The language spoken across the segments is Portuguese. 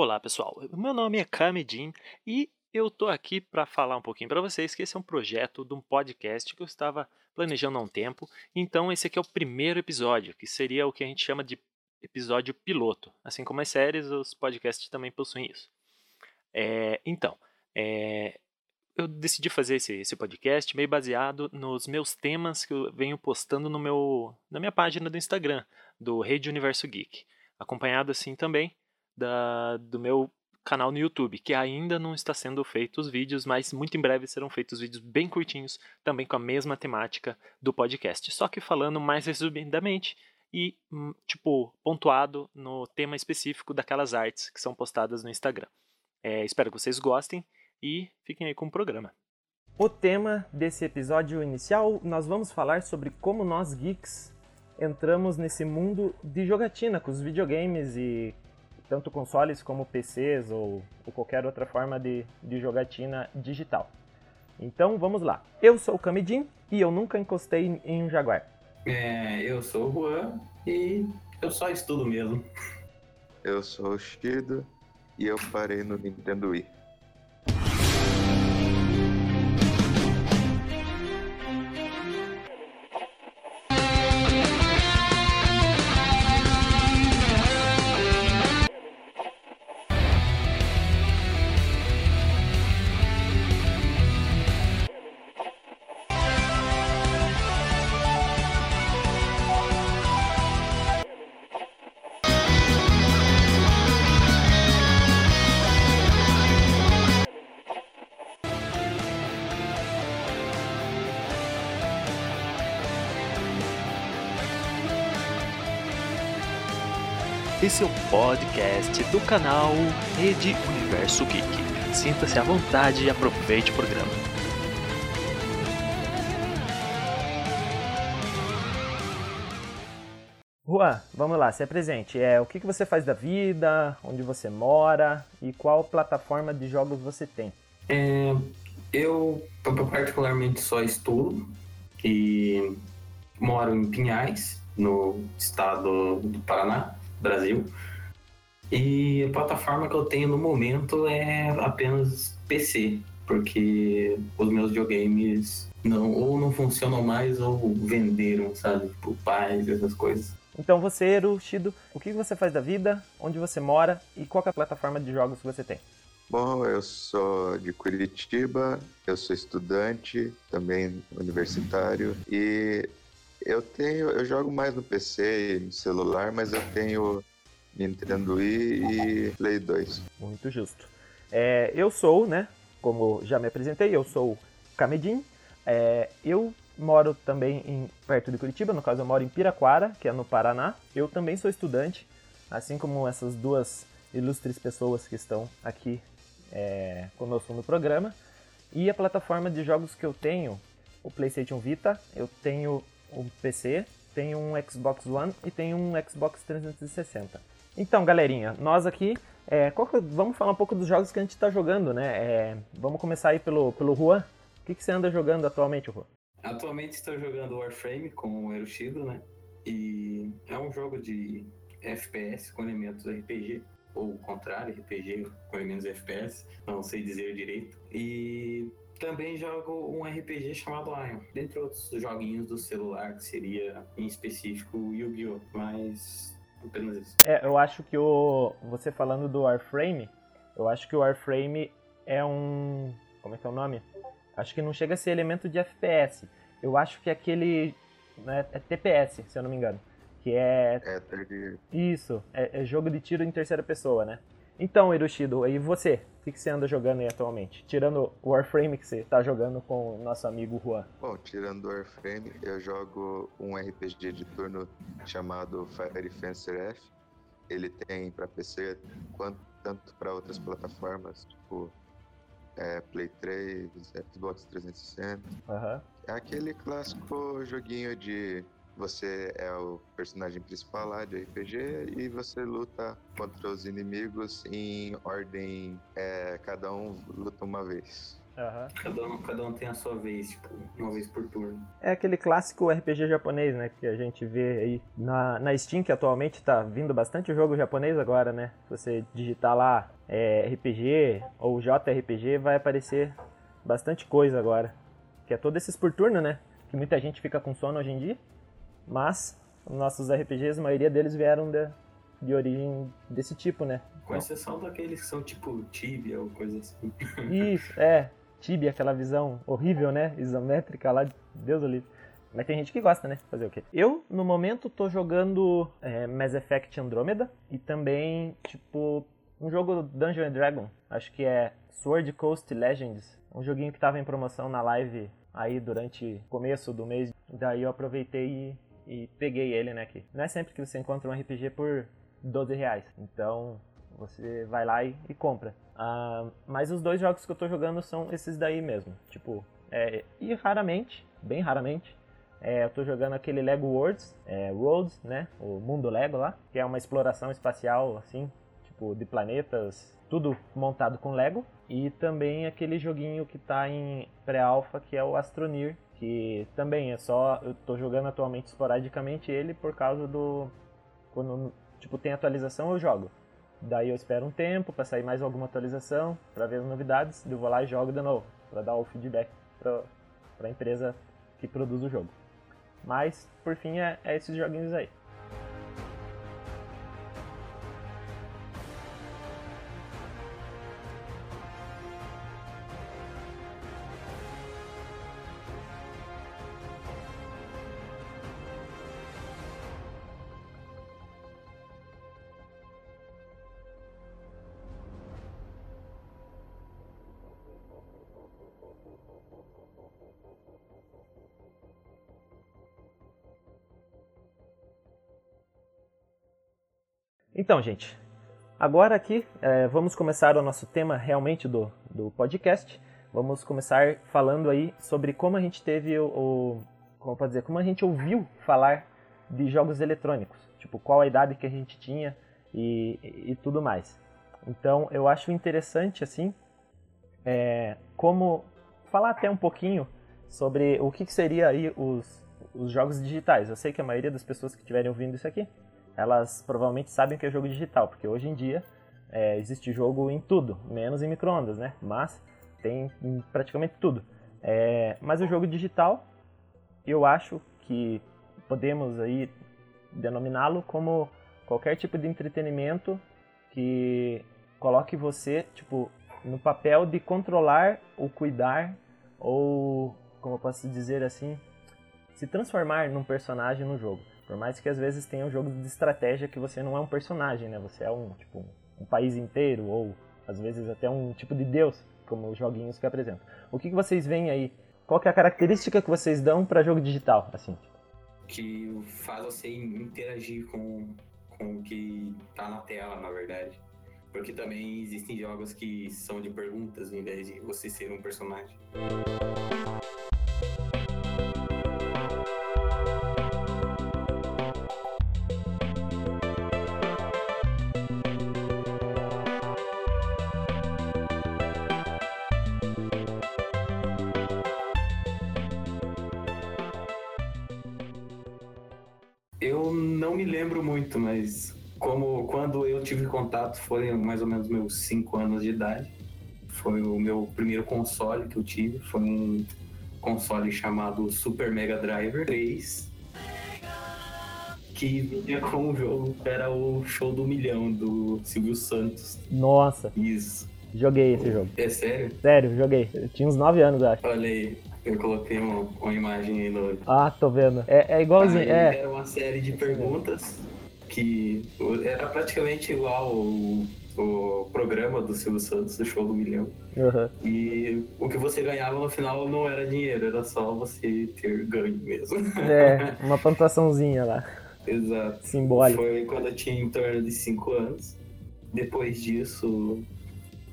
Olá pessoal, meu nome é Kamedin e eu tô aqui para falar um pouquinho para vocês que esse é um projeto de um podcast que eu estava planejando há um tempo. Então esse aqui é o primeiro episódio, que seria o que a gente chama de episódio piloto. Assim como as séries, os podcasts também possuem isso. É, então, é, eu decidi fazer esse, esse, podcast meio baseado nos meus temas que eu venho postando no meu, na minha página do Instagram, do Rede Universo Geek. Acompanhado assim também da, do meu canal no YouTube, que ainda não está sendo feito os vídeos, mas muito em breve serão feitos vídeos bem curtinhos, também com a mesma temática do podcast, só que falando mais resumidamente e, hum, tipo, pontuado no tema específico daquelas artes que são postadas no Instagram. É, espero que vocês gostem e fiquem aí com o programa. O tema desse episódio inicial, nós vamos falar sobre como nós geeks entramos nesse mundo de jogatina com os videogames e tanto consoles como PCs ou, ou qualquer outra forma de, de jogatina digital. Então vamos lá. Eu sou o Kamidin e eu nunca encostei em um Jaguar. É, eu sou o Juan e eu só estudo mesmo. Eu sou o Shido e eu parei no Nintendo Wii. Esse é o podcast do canal Rede Universo Geek. Sinta-se à vontade e aproveite o programa. Juan, vamos lá, se apresente. É, o que, que você faz da vida, onde você mora e qual plataforma de jogos você tem? É, eu particularmente só estudo e moro em Pinhais, no estado do Paraná. Brasil. E a plataforma que eu tenho no momento é apenas PC, porque os meus videogames não, ou não funcionam mais ou venderam, sabe? Tipo, pais, essas coisas. Então você, Erushido, o que você faz da vida, onde você mora e qual é a plataforma de jogos que você tem? Bom, eu sou de Curitiba, eu sou estudante, também universitário, e eu tenho, eu jogo mais no PC e no celular, mas eu tenho Nintendo Wii e Play 2. Muito justo. É, eu sou, né, como já me apresentei, eu sou Kamedin. É, eu moro também em, perto de Curitiba, no caso eu moro em Piraquara, que é no Paraná. Eu também sou estudante, assim como essas duas ilustres pessoas que estão aqui é, conosco no programa. E a plataforma de jogos que eu tenho, o PlayStation Vita, eu tenho um PC, tem um Xbox One e tem um Xbox 360. Então, galerinha, nós aqui, é, que, vamos falar um pouco dos jogos que a gente está jogando, né? É, vamos começar aí pelo, pelo Juan. O que, que você anda jogando atualmente, Juan? Atualmente estou jogando Warframe com o Eroshido, né? E é um jogo de FPS com elementos RPG, ou contrário, RPG com elementos FPS, não sei dizer direito. E também jogo um RPG chamado Ion, dentre outros joguinhos do celular, que seria em específico Yu-Gi-Oh! Mas apenas isso. É, eu acho que o. Você falando do Warframe, eu acho que o Warframe é um. Como é que é o nome? Acho que não chega a ser elemento de FPS. Eu acho que é aquele. Né, é TPS, se eu não me engano. Que é. É. Isso, é, é jogo de tiro em terceira pessoa, né? Então, Hiroshido, e você? O que, você anda jogando aí atualmente? Tirando o Warframe que você tá jogando com o nosso amigo Juan. Bom, tirando o Warframe, eu jogo um RPG de turno chamado Fire Fencer F. Ele tem para PC quanto tanto para outras plataformas, tipo é, Play 3, Xbox 360. Uhum. É aquele clássico joguinho de você é o personagem principal lá de RPG e você luta contra os inimigos em ordem. É, cada um luta uma vez. Uhum. Cada, um, cada um tem a sua vez, tipo, uma vez por turno. É aquele clássico RPG japonês, né? Que a gente vê aí na, na Steam, que atualmente tá vindo bastante jogo japonês agora, né? Se você digitar lá é, RPG ou JRPG, vai aparecer bastante coisa agora. Que é todos esses por turno, né? Que muita gente fica com sono hoje em dia. Mas nossos RPGs, a maioria deles vieram de, de origem desse tipo, né? Com exceção daqueles que são tipo Tibia ou coisa assim. Isso, é. Tibia, aquela visão horrível, né? Isométrica lá, Deus do livre. Mas tem gente que gosta, né? Fazer o quê? Eu, no momento, tô jogando é, Mass Effect Andromeda e também, tipo, um jogo Dungeon Dragon. Acho que é Sword Coast Legends. Um joguinho que tava em promoção na live aí durante o começo do mês. Daí eu aproveitei e, e peguei ele, né? Aqui. Não é sempre que você encontra um RPG por 12 reais. Então, você vai lá e, e compra. Uh, mas os dois jogos que eu tô jogando são esses daí mesmo. Tipo, é, e raramente, bem raramente, é, eu tô jogando aquele Lego Worlds, é, Worlds, né? O mundo Lego lá, que é uma exploração espacial, assim, tipo, de planetas, tudo montado com Lego. E também aquele joguinho que tá em pré-alpha, que é o Astroneer, que também é só. Eu tô jogando atualmente esporadicamente ele por causa do. Quando tipo, tem atualização, eu jogo. Daí eu espero um tempo para sair mais alguma atualização, para ver as novidades, eu vou lá e jogo de novo, para dar o feedback para a empresa que produz o jogo. Mas, por fim, é, é esses joguinhos aí. Então, gente, agora aqui é, vamos começar o nosso tema realmente do, do podcast. Vamos começar falando aí sobre como a gente teve o, o como pode dizer, como a gente ouviu falar de jogos eletrônicos, tipo qual a idade que a gente tinha e, e, e tudo mais. Então, eu acho interessante assim, é, como falar até um pouquinho sobre o que, que seria aí os, os jogos digitais. Eu sei que a maioria das pessoas que estiverem ouvindo isso aqui elas provavelmente sabem que é jogo digital, porque hoje em dia é, existe jogo em tudo, menos em microondas, né? Mas tem em praticamente tudo. É, mas o jogo digital, eu acho que podemos aí denominá-lo como qualquer tipo de entretenimento que coloque você, tipo, no papel de controlar ou cuidar ou, como eu posso dizer assim, se transformar num personagem no jogo. Por mais que às vezes tenha um jogo de estratégia que você não é um personagem, né? Você é um, tipo, um país inteiro ou às vezes até um tipo de deus, como os joguinhos que apresentam. O que, que vocês veem aí? Qual é a característica que vocês dão para jogo digital, assim? Que faz você interagir com, com o que tá na tela, na verdade. Porque também existem jogos que são de perguntas, em vez de você ser um personagem. Lembro muito, mas como quando eu tive contato foi mais ou menos meus 5 anos de idade. Foi o meu primeiro console que eu tive, foi um console chamado Super Mega Driver 3, que vinha com o jogo, era o Show do Milhão do Silvio Santos. Nossa. Isso. Joguei esse jogo. É sério? Sério, joguei. Eu tinha uns 9 anos, acho. Olha aí. Eu coloquei uma, uma imagem aí no. Ah, tô vendo. É, é igualzinho. Aí é. Era uma série de perguntas que era praticamente igual o, o programa do Silvio Santos, do Show do Milhão. Uhum. E o que você ganhava no final não era dinheiro, era só você ter ganho mesmo. É, uma pontuaçãozinha lá. Exato. Simbólica. Foi quando eu tinha em torno de 5 anos. Depois disso,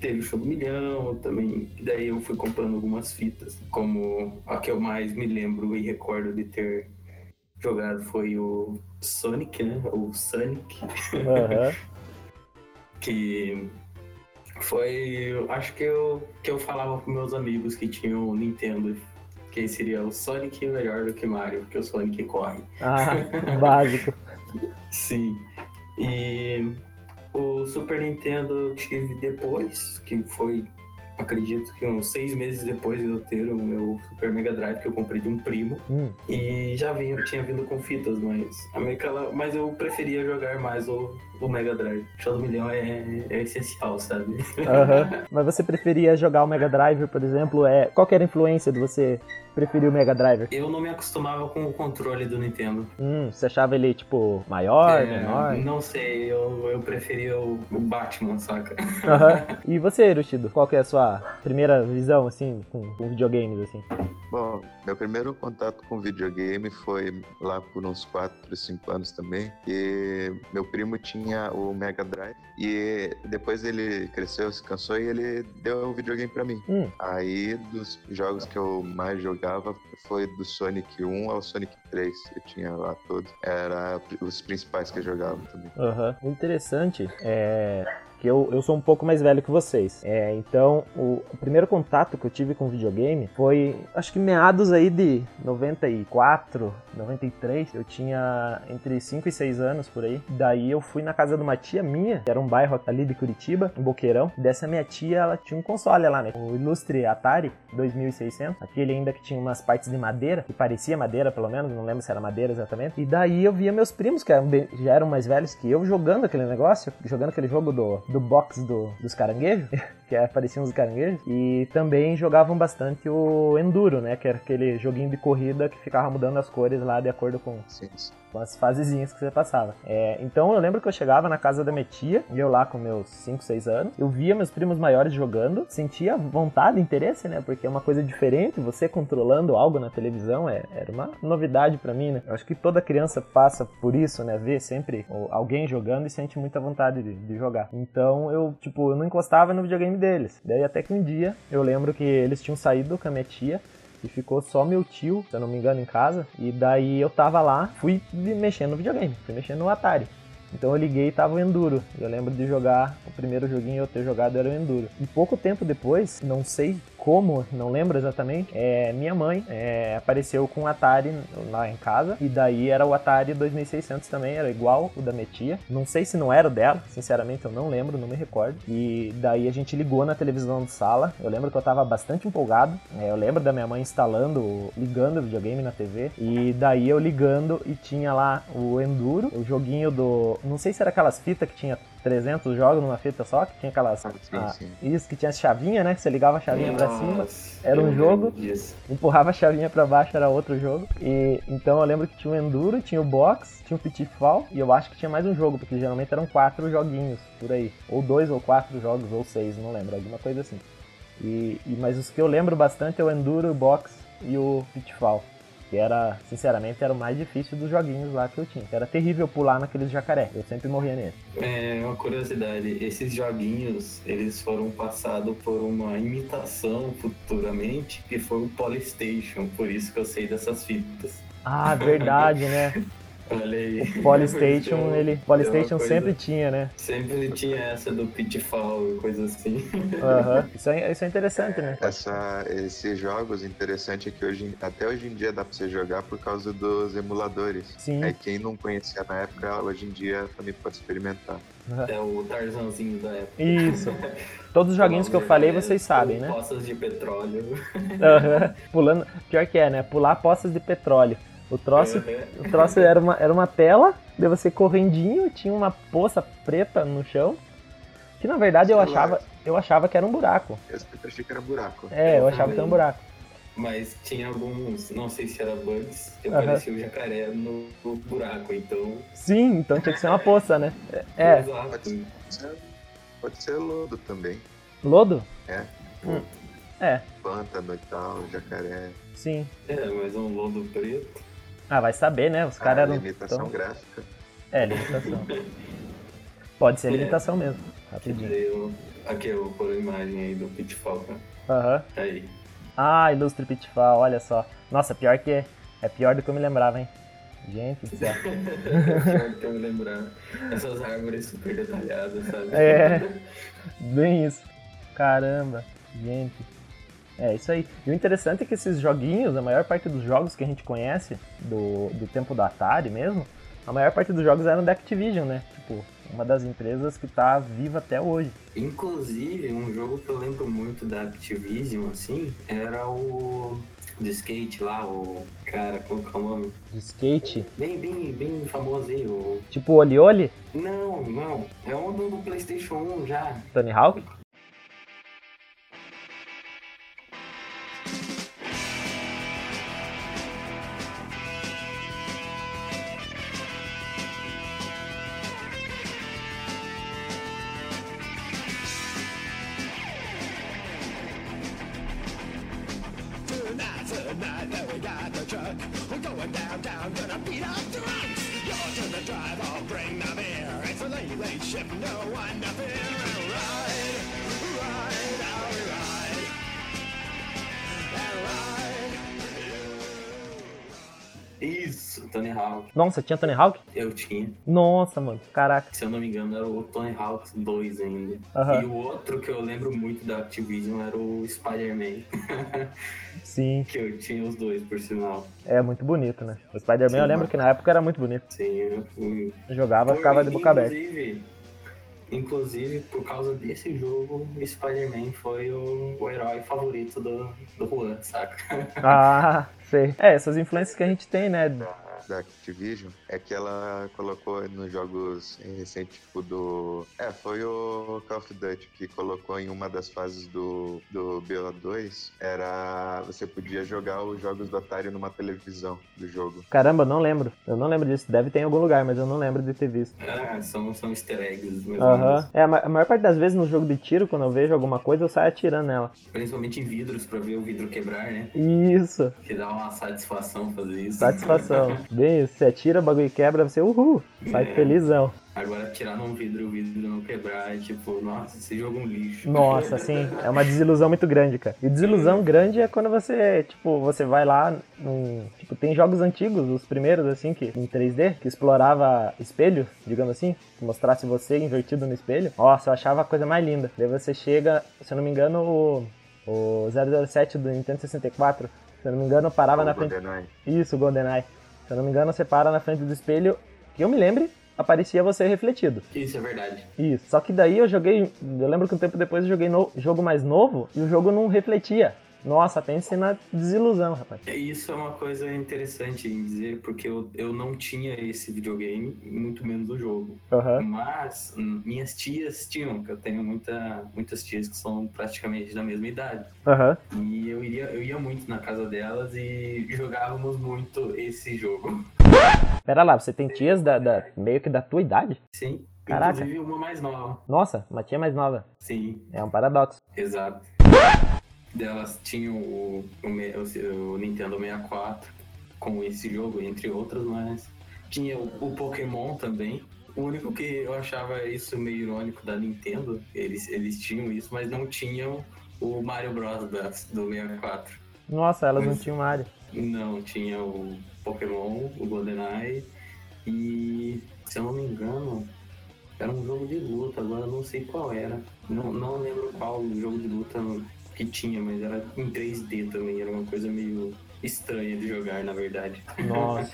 teve o show do milhão também. Daí eu fui comprando algumas fitas. Como a que eu mais me lembro e recordo de ter jogado foi o Sonic, né? O Sonic. Uhum. que Foi, acho que eu, que eu falava com meus amigos que tinham o Nintendo, que seria o Sonic melhor do que Mario, porque o Sonic corre. Ah, básico. Sim. E o Super Nintendo eu tive depois, que foi, acredito que uns seis meses depois de eu ter o meu Super Mega Drive, que eu comprei de um primo. Hum, E já vinha, tinha vindo com fitas, mas, a minha cala- mas eu preferia jogar mais o, o Mega Drive. Show do Milhão é, é essencial, sabe? aham. Mas você preferia jogar o Mega Drive, por exemplo? É... Qual que era a influência de você preferir o Mega Drive? Eu não me acostumava com o controle do Nintendo. Hum, você achava ele, tipo, maior, É, menor? Não sei, eu, eu preferia o, o Batman, saca? Aham. E você, Erushido? Qual que é a sua primeira visão, assim, com, com videogames, assim? Bom, meu primeiro contato com videogame foi lá por uns 4, 5 anos também. E meu primo tinha o Mega Drive. E depois ele cresceu, se cansou e ele deu o videogame pra mim. Hum. Aí, dos jogos que eu mais jogava, foi do Sonic 1 ao Sonic 3. Eu tinha lá todos. Era os principais que eu jogava também. Aham. O interessante é que eu, eu sou um pouco mais velho que vocês. É, então, o, o primeiro contato que eu tive com videogame foi, acho que meados aí de 94, 93. Eu tinha entre 5 e 6 anos por aí. Daí eu fui na casa de uma tia minha, que era um bairro ali de Curitiba, em Boqueirão. Dessa minha tia, ela tinha um console lá, né? O ilustre Atari 2600. Aquele ainda que tinha umas partes de madeira, que parecia madeira pelo menos, não lembro se era madeira exatamente. E daí eu via meus primos, que eram já eram mais velhos que eu, jogando aquele negócio, jogando aquele jogo do, do box do, dos caranguejos, que é, pareciam os caranguejos. E também jogavam bastante o Enduro, né? Que era aquele joguinho de corrida que ficava mudando as cores lá de acordo com, Sim, com as fasezinhas que você passava. É, então eu lembro que eu chegava na casa da minha tia, e eu lá com meus 5, 6 anos, eu via meus primos maiores jogando, sentia vontade, interesse, né? Porque é uma coisa diferente, você controlando algo na televisão é, era uma novidade pra mim, né? Eu acho que toda criança passa por isso, né? Vê sempre alguém jogando e sente muita vontade de, de jogar. Então eu, tipo, eu não encostava no videogame deles. Daí até que um dia eu lembro que eles tinham saído com a minha tia e ficou só meu tio, se eu não me engano, em casa. E daí eu tava lá, fui mexendo no videogame, fui mexendo no Atari. Então eu liguei e tava o Enduro. Eu lembro de jogar, o primeiro joguinho eu ter jogado era o Enduro. E pouco tempo depois, não sei como, não lembro exatamente, é, minha mãe é, apareceu com o Atari lá em casa. E daí era o Atari 2600 também, era igual o da minha tia. Não sei se não era o dela, sinceramente eu não lembro, não me recordo. E daí a gente ligou na televisão de sala. Eu lembro que eu tava bastante empolgado. É, eu lembro da minha mãe instalando, ligando o videogame na TV. E daí eu ligando e tinha lá o Enduro, o joguinho do. Não sei se era aquelas fitas que tinha 300 jogos numa fita só, que tinha aquelas. Sim, ah, sim. Isso, que tinha chavinha, né? Que você ligava a chavinha pra cima Nossa, era um jogo. disso. empurrava a chavinha pra baixo, era outro jogo. E então eu lembro que tinha o Enduro, tinha o Box, tinha o Pitfall, e eu acho que tinha mais um jogo, porque geralmente eram quatro joguinhos por aí. Ou dois ou quatro jogos, ou seis, não lembro, alguma coisa assim. E, e- mas os que eu lembro bastante é o Enduro, o Box e o Pitfall. Que era, sinceramente, era o mais difícil dos joguinhos lá que eu tinha. Era terrível pular naqueles jacaré. Eu sempre morria nele. É uma curiosidade, esses joguinhos, eles foram passados por uma imitação futuramente, que foi o Polystation, por isso que eu sei dessas fitas. Ah, verdade, né? Olha aí. O Polystation, ele. é Polystation coisa- sempre tinha, né? Sempre tinha essa do Pitfall e coisa assim. Aham. Isso, é, isso é interessante, né? Essa, esses jogos, interessante é que hoje, até hoje em dia dá pra você jogar por causa dos emuladores. Sim. É quem não conhecia na época, hoje em dia também pode experimentar. É o Tarzanzinho da época. Isso. Todos os joguinhos que eu falei, vocês sabem, né? Poças de petróleo. Aham. Pulando. Pior que é, né? Pular poças de petróleo. O troço, o troço era, uma, era uma tela, daí você correndinho, tinha uma poça preta no chão. Que na verdade eu achava, eu achava que era um buraco. Eu achei que era buraco. É, eu Eu achava que era um também. buraco. Mas tinha alguns, não sei se era bugs, que Aham. aparecia o jacaré no, no buraco, então. Sim, então tinha que ser uma poça, né? É, Exato. Pode ser, pode ser lodo também. lodo? É. Hum. É, Pântano e tal, jacaré. sim. É, mas um lodo preto. Ah, vai saber, né? Os caras Ah, eram. limitação tão- gráfica. É, limitação. Pode ser É. limitação mesmo. Rapidinho. Eu- Aqui eu vou pôr a imagem aí do Pitfall, né? Aham. Aí. Ah, Ilustre Pitfall, olha só. Nossa, pior que é. É pior do que eu me lembrava, hein? Gente do céu. Pior que eu me lembrar. Essas árvores super detalhadas, sabe? É, bem isso. Caramba, gente. É isso aí. E o interessante é que esses joguinhos, a maior parte dos jogos que a gente conhece, do, do tempo da Atari mesmo, a maior parte dos jogos eram da Activision, né? Tipo, uma das empresas que tá viva até hoje. Inclusive, um jogo que eu lembro muito da Activision, assim, era o de skate lá, o cara, qual que é o nome? De skate, Bem, bem, bem famoso aí, o... tipo Oli Oli, Não, não, é um do, do Playstation 1 já. Tony Hawk. Nossa, tinha Tony Hawk? Eu tinha. Nossa, mano, caraca. Se eu não me engano, era o Tony Hawk 2 ainda. Aham. E o outro que eu lembro muito da Activision era o Spider-Man. Sim, que eu tinha os dois, por sinal. é muito bonito, né? O Spider-Man eu lembro mano. que na época era muito bonito. Sim, eu fui. Jogava, ficava de boca aberta. Inclusive, por causa desse jogo, o Spider-Man foi o, o herói favorito do, do Juan, saca? Ah, sei. É, essas influências que a gente tem, né? Da Activision é que ela colocou nos jogos recentes, tipo do. É, foi o Call of Duty que colocou em uma das fases do, do BO2. Era. Você podia jogar os jogos do Atari numa televisão do jogo. Caramba, eu não lembro. Eu não lembro disso. Deve ter em algum lugar, mas eu não lembro de ter visto. Ah, são, são easter eggs, Aham. menos. É, a maior parte das vezes no jogo de tiro, quando eu vejo alguma coisa, eu saio atirando nela. Principalmente em vidros, pra ver o vidro quebrar, né? Isso, Que dá uma satisfação fazer isso. satisfação. Bem. Você atira, o bagulho quebra, você, uhul, sai É. felizão. Agora, tirar num vidro e o vidro não quebrar é tipo, nossa, esse jogo é um lixo. Nossa, assim, é uma desilusão muito grande, cara. E desilusão grande é quando você, tipo, você vai lá num. Tipo, tem jogos antigos, os primeiros, assim, que em 3D, que explorava espelho, digamos assim, que mostrasse você invertido no espelho. Nossa, eu achava a coisa mais linda. Daí você chega, se eu não me engano, o, o 007 do Nintendo 64, se eu não me engano, parava O na frente. GoldenEye. Isso, GoldenEye. Se eu não me engano, você para na frente do espelho, que eu me lembre, aparecia você refletido. Isso é verdade. Isso. Só que daí eu joguei. Eu lembro que um tempo depois eu joguei no jogo mais novo e o jogo não refletia. Nossa, pense na desilusão, rapaz. É, Isso é uma coisa interessante em dizer, porque eu, eu não tinha esse videogame, muito menos o jogo. Aham. Mas hum, minhas tias tinham, que eu tenho muita, muitas tias que são praticamente da mesma idade. Aham. E eu, iria, eu ia muito na casa delas e jogávamos muito esse jogo. Pera lá, você tem tias da, da- meio que da tua idade? Sim. Caraca. Inclusive uma mais nova. Nossa, uma tia mais nova. Sim, É um paradoxo. exato. Delas tinham o, o, o- Nintendo 64 com esse jogo, entre outros, mas tinha o, o Pokémon também. O único que eu achava isso meio irônico da Nintendo, eles, eles tinham isso, mas não tinham o Mario Bros. da- do 64. Nossa, elas não Mas- tinham Mario. Não, tinha o Pokémon, o GoldenEye e, se eu não me engano, era um jogo de luta, agora eu não sei qual era. Não, não lembro qual jogo de luta que tinha, mas era em 3D também, era uma coisa meio estranha de jogar, na verdade. Nossa.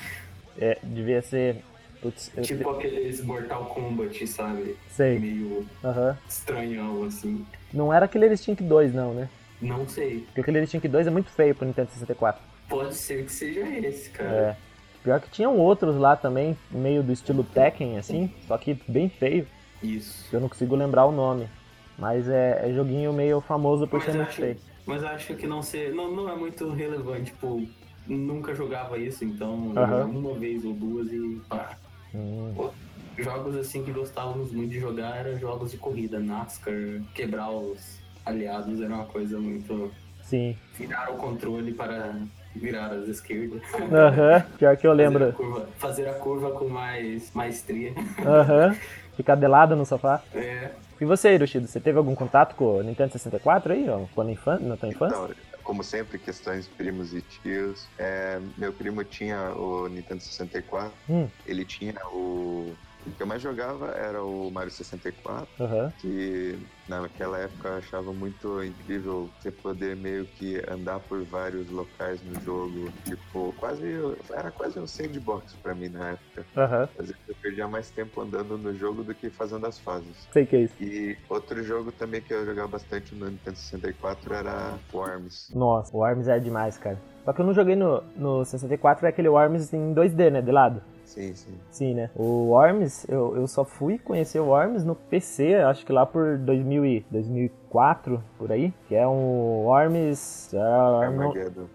É, devia ser. Putz, eu tipo aqueles Mortal Kombat, sabe? sei. Meio Aham. estranhão, assim. Não era aquele Instinct 2, não, né? Não sei. Porque aquele Instinct 2 é muito feio pro Nintendo 64. Pode ser que seja esse, cara. É. Pior que tinham outros lá também, meio do estilo Tekken, assim, só que bem feio. Isso. Eu não consigo lembrar o nome. Mas é, é joguinho meio famoso por Mas ser muito feio. Mas acho que não ser. Não, não é muito relevante, tipo, nunca jogava isso, então Aham. uma vez ou duas e pá. Hum, Jogos assim que gostávamos muito de jogar eram jogos de corrida, NASCAR, quebrar os aliados era uma coisa muito. sim. Virar o controle para virar as esquerdas. Aham. Pior que eu Fazer a lembro. curva, fazer a curva com mais maestria. Aham. Ficar de lado no sofá. É, E você, Hiroshido, você teve algum contato com o Nintendo 64 aí, ó, quando infan... na tua infância? Então, como sempre, questões primos e tios. É, meu primo tinha o Nintendo 64, Hum. ele tinha o. O que eu mais jogava era o Mario 64, Aham. que naquela época eu achava muito incrível você poder meio que andar por vários locais no jogo. Tipo, quase. Era quase um sandbox pra mim na época. Aham. Às vezes eu perdia mais tempo andando no jogo do que fazendo as fases. Sei que é isso. E outro jogo também que eu jogava bastante no Nintendo 64 era Worms. Nossa, o Worms é demais, cara. Só que eu não joguei no, no 64, é aquele Worms em 2D, né? De lado. Sim, sim. Sim, né? O Worms, eu, eu só fui conhecer o Worms no PC, acho que lá por 2000 e, 2004, por aí. Que é um Worms... ah, não, Armageddon.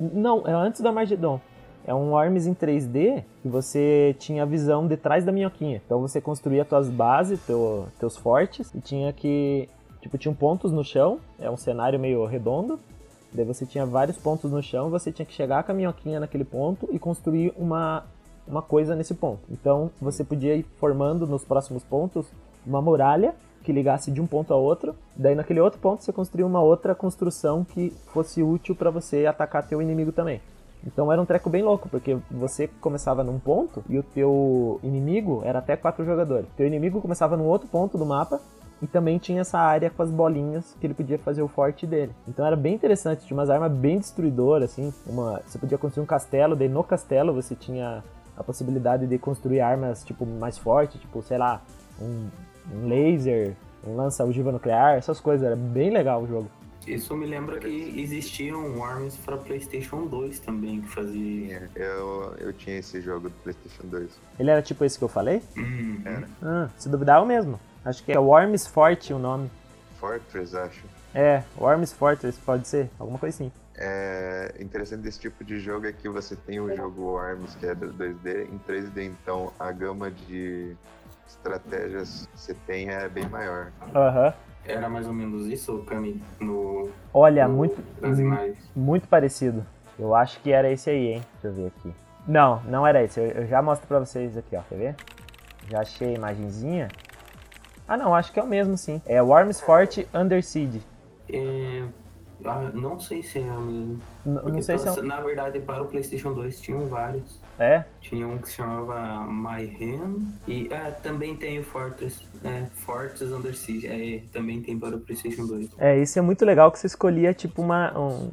não, é antes do Armageddon. É um Worms em 3D que você tinha a visão de trás da minhoquinha. Então você construía tuas bases, teu, teus fortes, e tinha que... Tipo, tinham pontos no chão, é um cenário meio redondo. Daí você tinha vários pontos no chão, você tinha que chegar com a minhoquinha naquele ponto e construir uma, uma coisa nesse ponto. Então você podia ir formando nos próximos pontos uma muralha que ligasse de um ponto a outro. Daí naquele outro ponto você construía uma outra construção que fosse útil para você atacar teu inimigo também. Então era um treco bem louco, porque você começava num ponto e o teu inimigo era até quatro jogadores. Teu inimigo começava num outro ponto do mapa e também tinha essa área com as bolinhas que ele podia fazer o forte dele. Então era bem interessante, tinha umas armas bem destruidoras, assim. Uma, você podia construir um castelo, daí no castelo você tinha a possibilidade de construir armas tipo mais fortes, tipo, sei lá, um, um laser, um lança-ogiva nuclear, essas coisas. Era bem legal o jogo. Isso me lembra que existiam Worms para PlayStation 2 também, que fazia. Eu, eu tinha esse jogo do PlayStation 2. Ele era tipo esse que eu falei? Hum, Era. Ah, se duvidar é o mesmo. Acho que é Worms Forte o nome. Fortress, acho. É, Worms Fortress, pode ser, alguma coisa assim. É interessante desse tipo de jogo é que você tem o jogo Worms, que é do 2D, em 3D, então a gama de estratégias que você tem é bem maior. Aham. Era mais ou menos isso, Cami, no, Olha, no- muito, nas imagens. muito parecido. Eu acho que era esse aí, hein? Deixa eu ver aqui. Não, não era esse. Eu, eu já mostro pra vocês aqui, ó. Quer ver? Já achei a imagenzinha. Ah, não, acho que é o mesmo, sim. É Worms Forte Under Siege. É, ah, não sei se é mesmo. Não Porque, sei se é um... Na verdade, para o PlayStation 2 tinham vários. É? Tinha um que se chamava My Hand e ah, também tem o Fortress, é, Fortress Under Siege, é, também tem para o PlayStation 2. É, isso é muito legal que você escolhia, tipo, uma, um,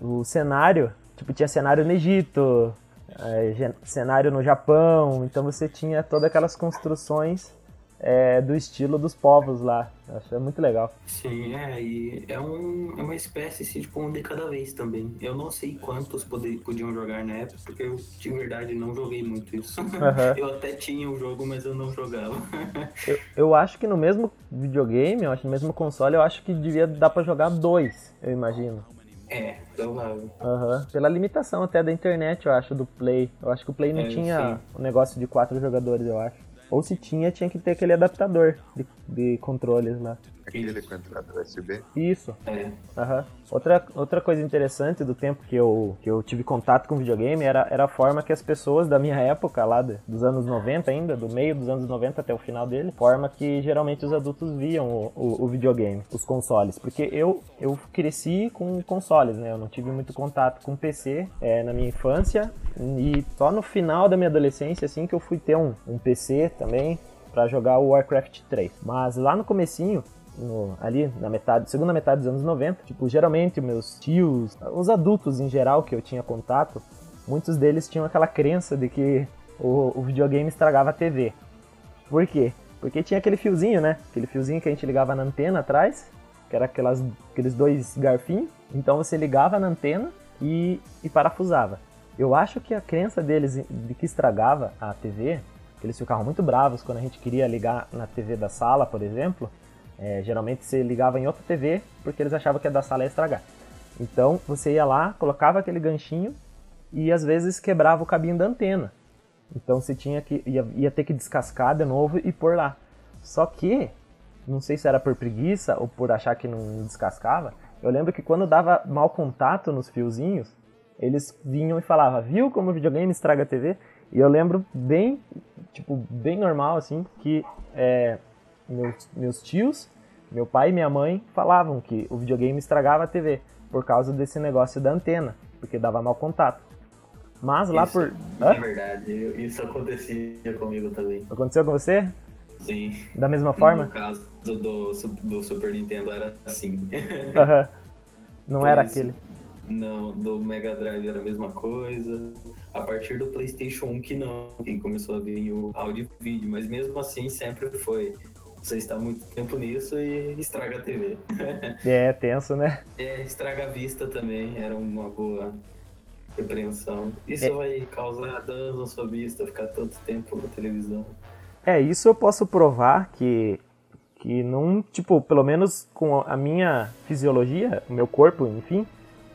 o cenário. Tipo, tinha cenário no Egito, é, cenário no Japão. Então você tinha todas aquelas construções é, do estilo dos povos lá. Acho é muito legal. Sim, é, e é, um, é uma espécie assim, tipo um de cada vez também. Eu não sei quantos poder, podiam jogar na época, porque eu de verdade não joguei muito isso. Aham. Eu até tinha o jogo, mas eu não jogava. Eu, eu acho que no mesmo videogame, eu acho no mesmo console, eu acho que devia dar pra jogar dois, eu imagino. é, provável. Aham. Pela limitação até da internet, eu acho, do Play. Eu acho que o Play não É, tinha o negócio de quatro jogadores, eu acho. Ou se tinha, tinha que ter aquele adaptador de, de controles lá. Aquele com entrada USB. Isso. É. Aham. Outra, outra coisa interessante do tempo que eu, que eu tive contato com videogame era, era a forma que as pessoas da minha época, lá de- dos anos 90 ainda, do meio dos anos 90 até o final dele, forma que geralmente os adultos viam o, o, o videogame, os consoles. Porque eu, eu cresci com consoles, né? Eu não tive muito contato com PC é, na minha infância e só no final da minha adolescência, assim, que eu fui ter um, um PC também para jogar o Warcraft 3. Mas lá no comecinho, no- ali na metade, segunda metade dos anos 90, tipo, geralmente meus tios, os adultos em geral que eu tinha contato, muitos deles tinham aquela crença de que o, o videogame estragava a TV. Por quê? Porque tinha aquele fiozinho, né? Aquele fiozinho que a gente ligava na antena atrás, que era aquelas, aqueles dois garfinhos. Então você ligava na antena e, e parafusava. Eu acho que a crença deles de que estragava a TV, eles ficavam muito bravos quando a gente queria ligar na TV da sala, por exemplo. É, geralmente você ligava em outra TV porque eles achavam que a da sala ia estragar. Então você ia lá, colocava aquele ganchinho e às vezes quebrava o cabinho da antena. Então você tinha que ia, ia ter que descascar de novo e pôr lá. Só que não sei se era por preguiça ou por achar que não descascava. Eu lembro que quando dava mau contato nos fiozinhos, eles vinham e falavam, viu como o videogame estraga a TV? E eu lembro bem, tipo, bem normal assim, que é, meus, meus tios Meu pai e minha mãe falavam que o videogame estragava a TV por causa desse negócio da antena, porque dava mau contato. Mas lá Isso por. É verdade, isso acontecia comigo também. Aconteceu com você? Sim. Da mesma forma? No caso do, do Super Nintendo era assim. Aham. Não era Isso. aquele. Não, do Mega Drive era a mesma coisa. A partir do PlayStation 1 que não, que começou a vir o áudio e vídeo, mas mesmo assim sempre foi. Você está muito tempo nisso e estraga a TV. É, tenso, né? É, estraga a vista também, era uma boa repreensão. Isso É. vai causar danos na sua vista, ficar tanto tempo na televisão. É, isso eu posso provar que, que não, tipo, pelo menos com a minha fisiologia, o meu corpo, enfim,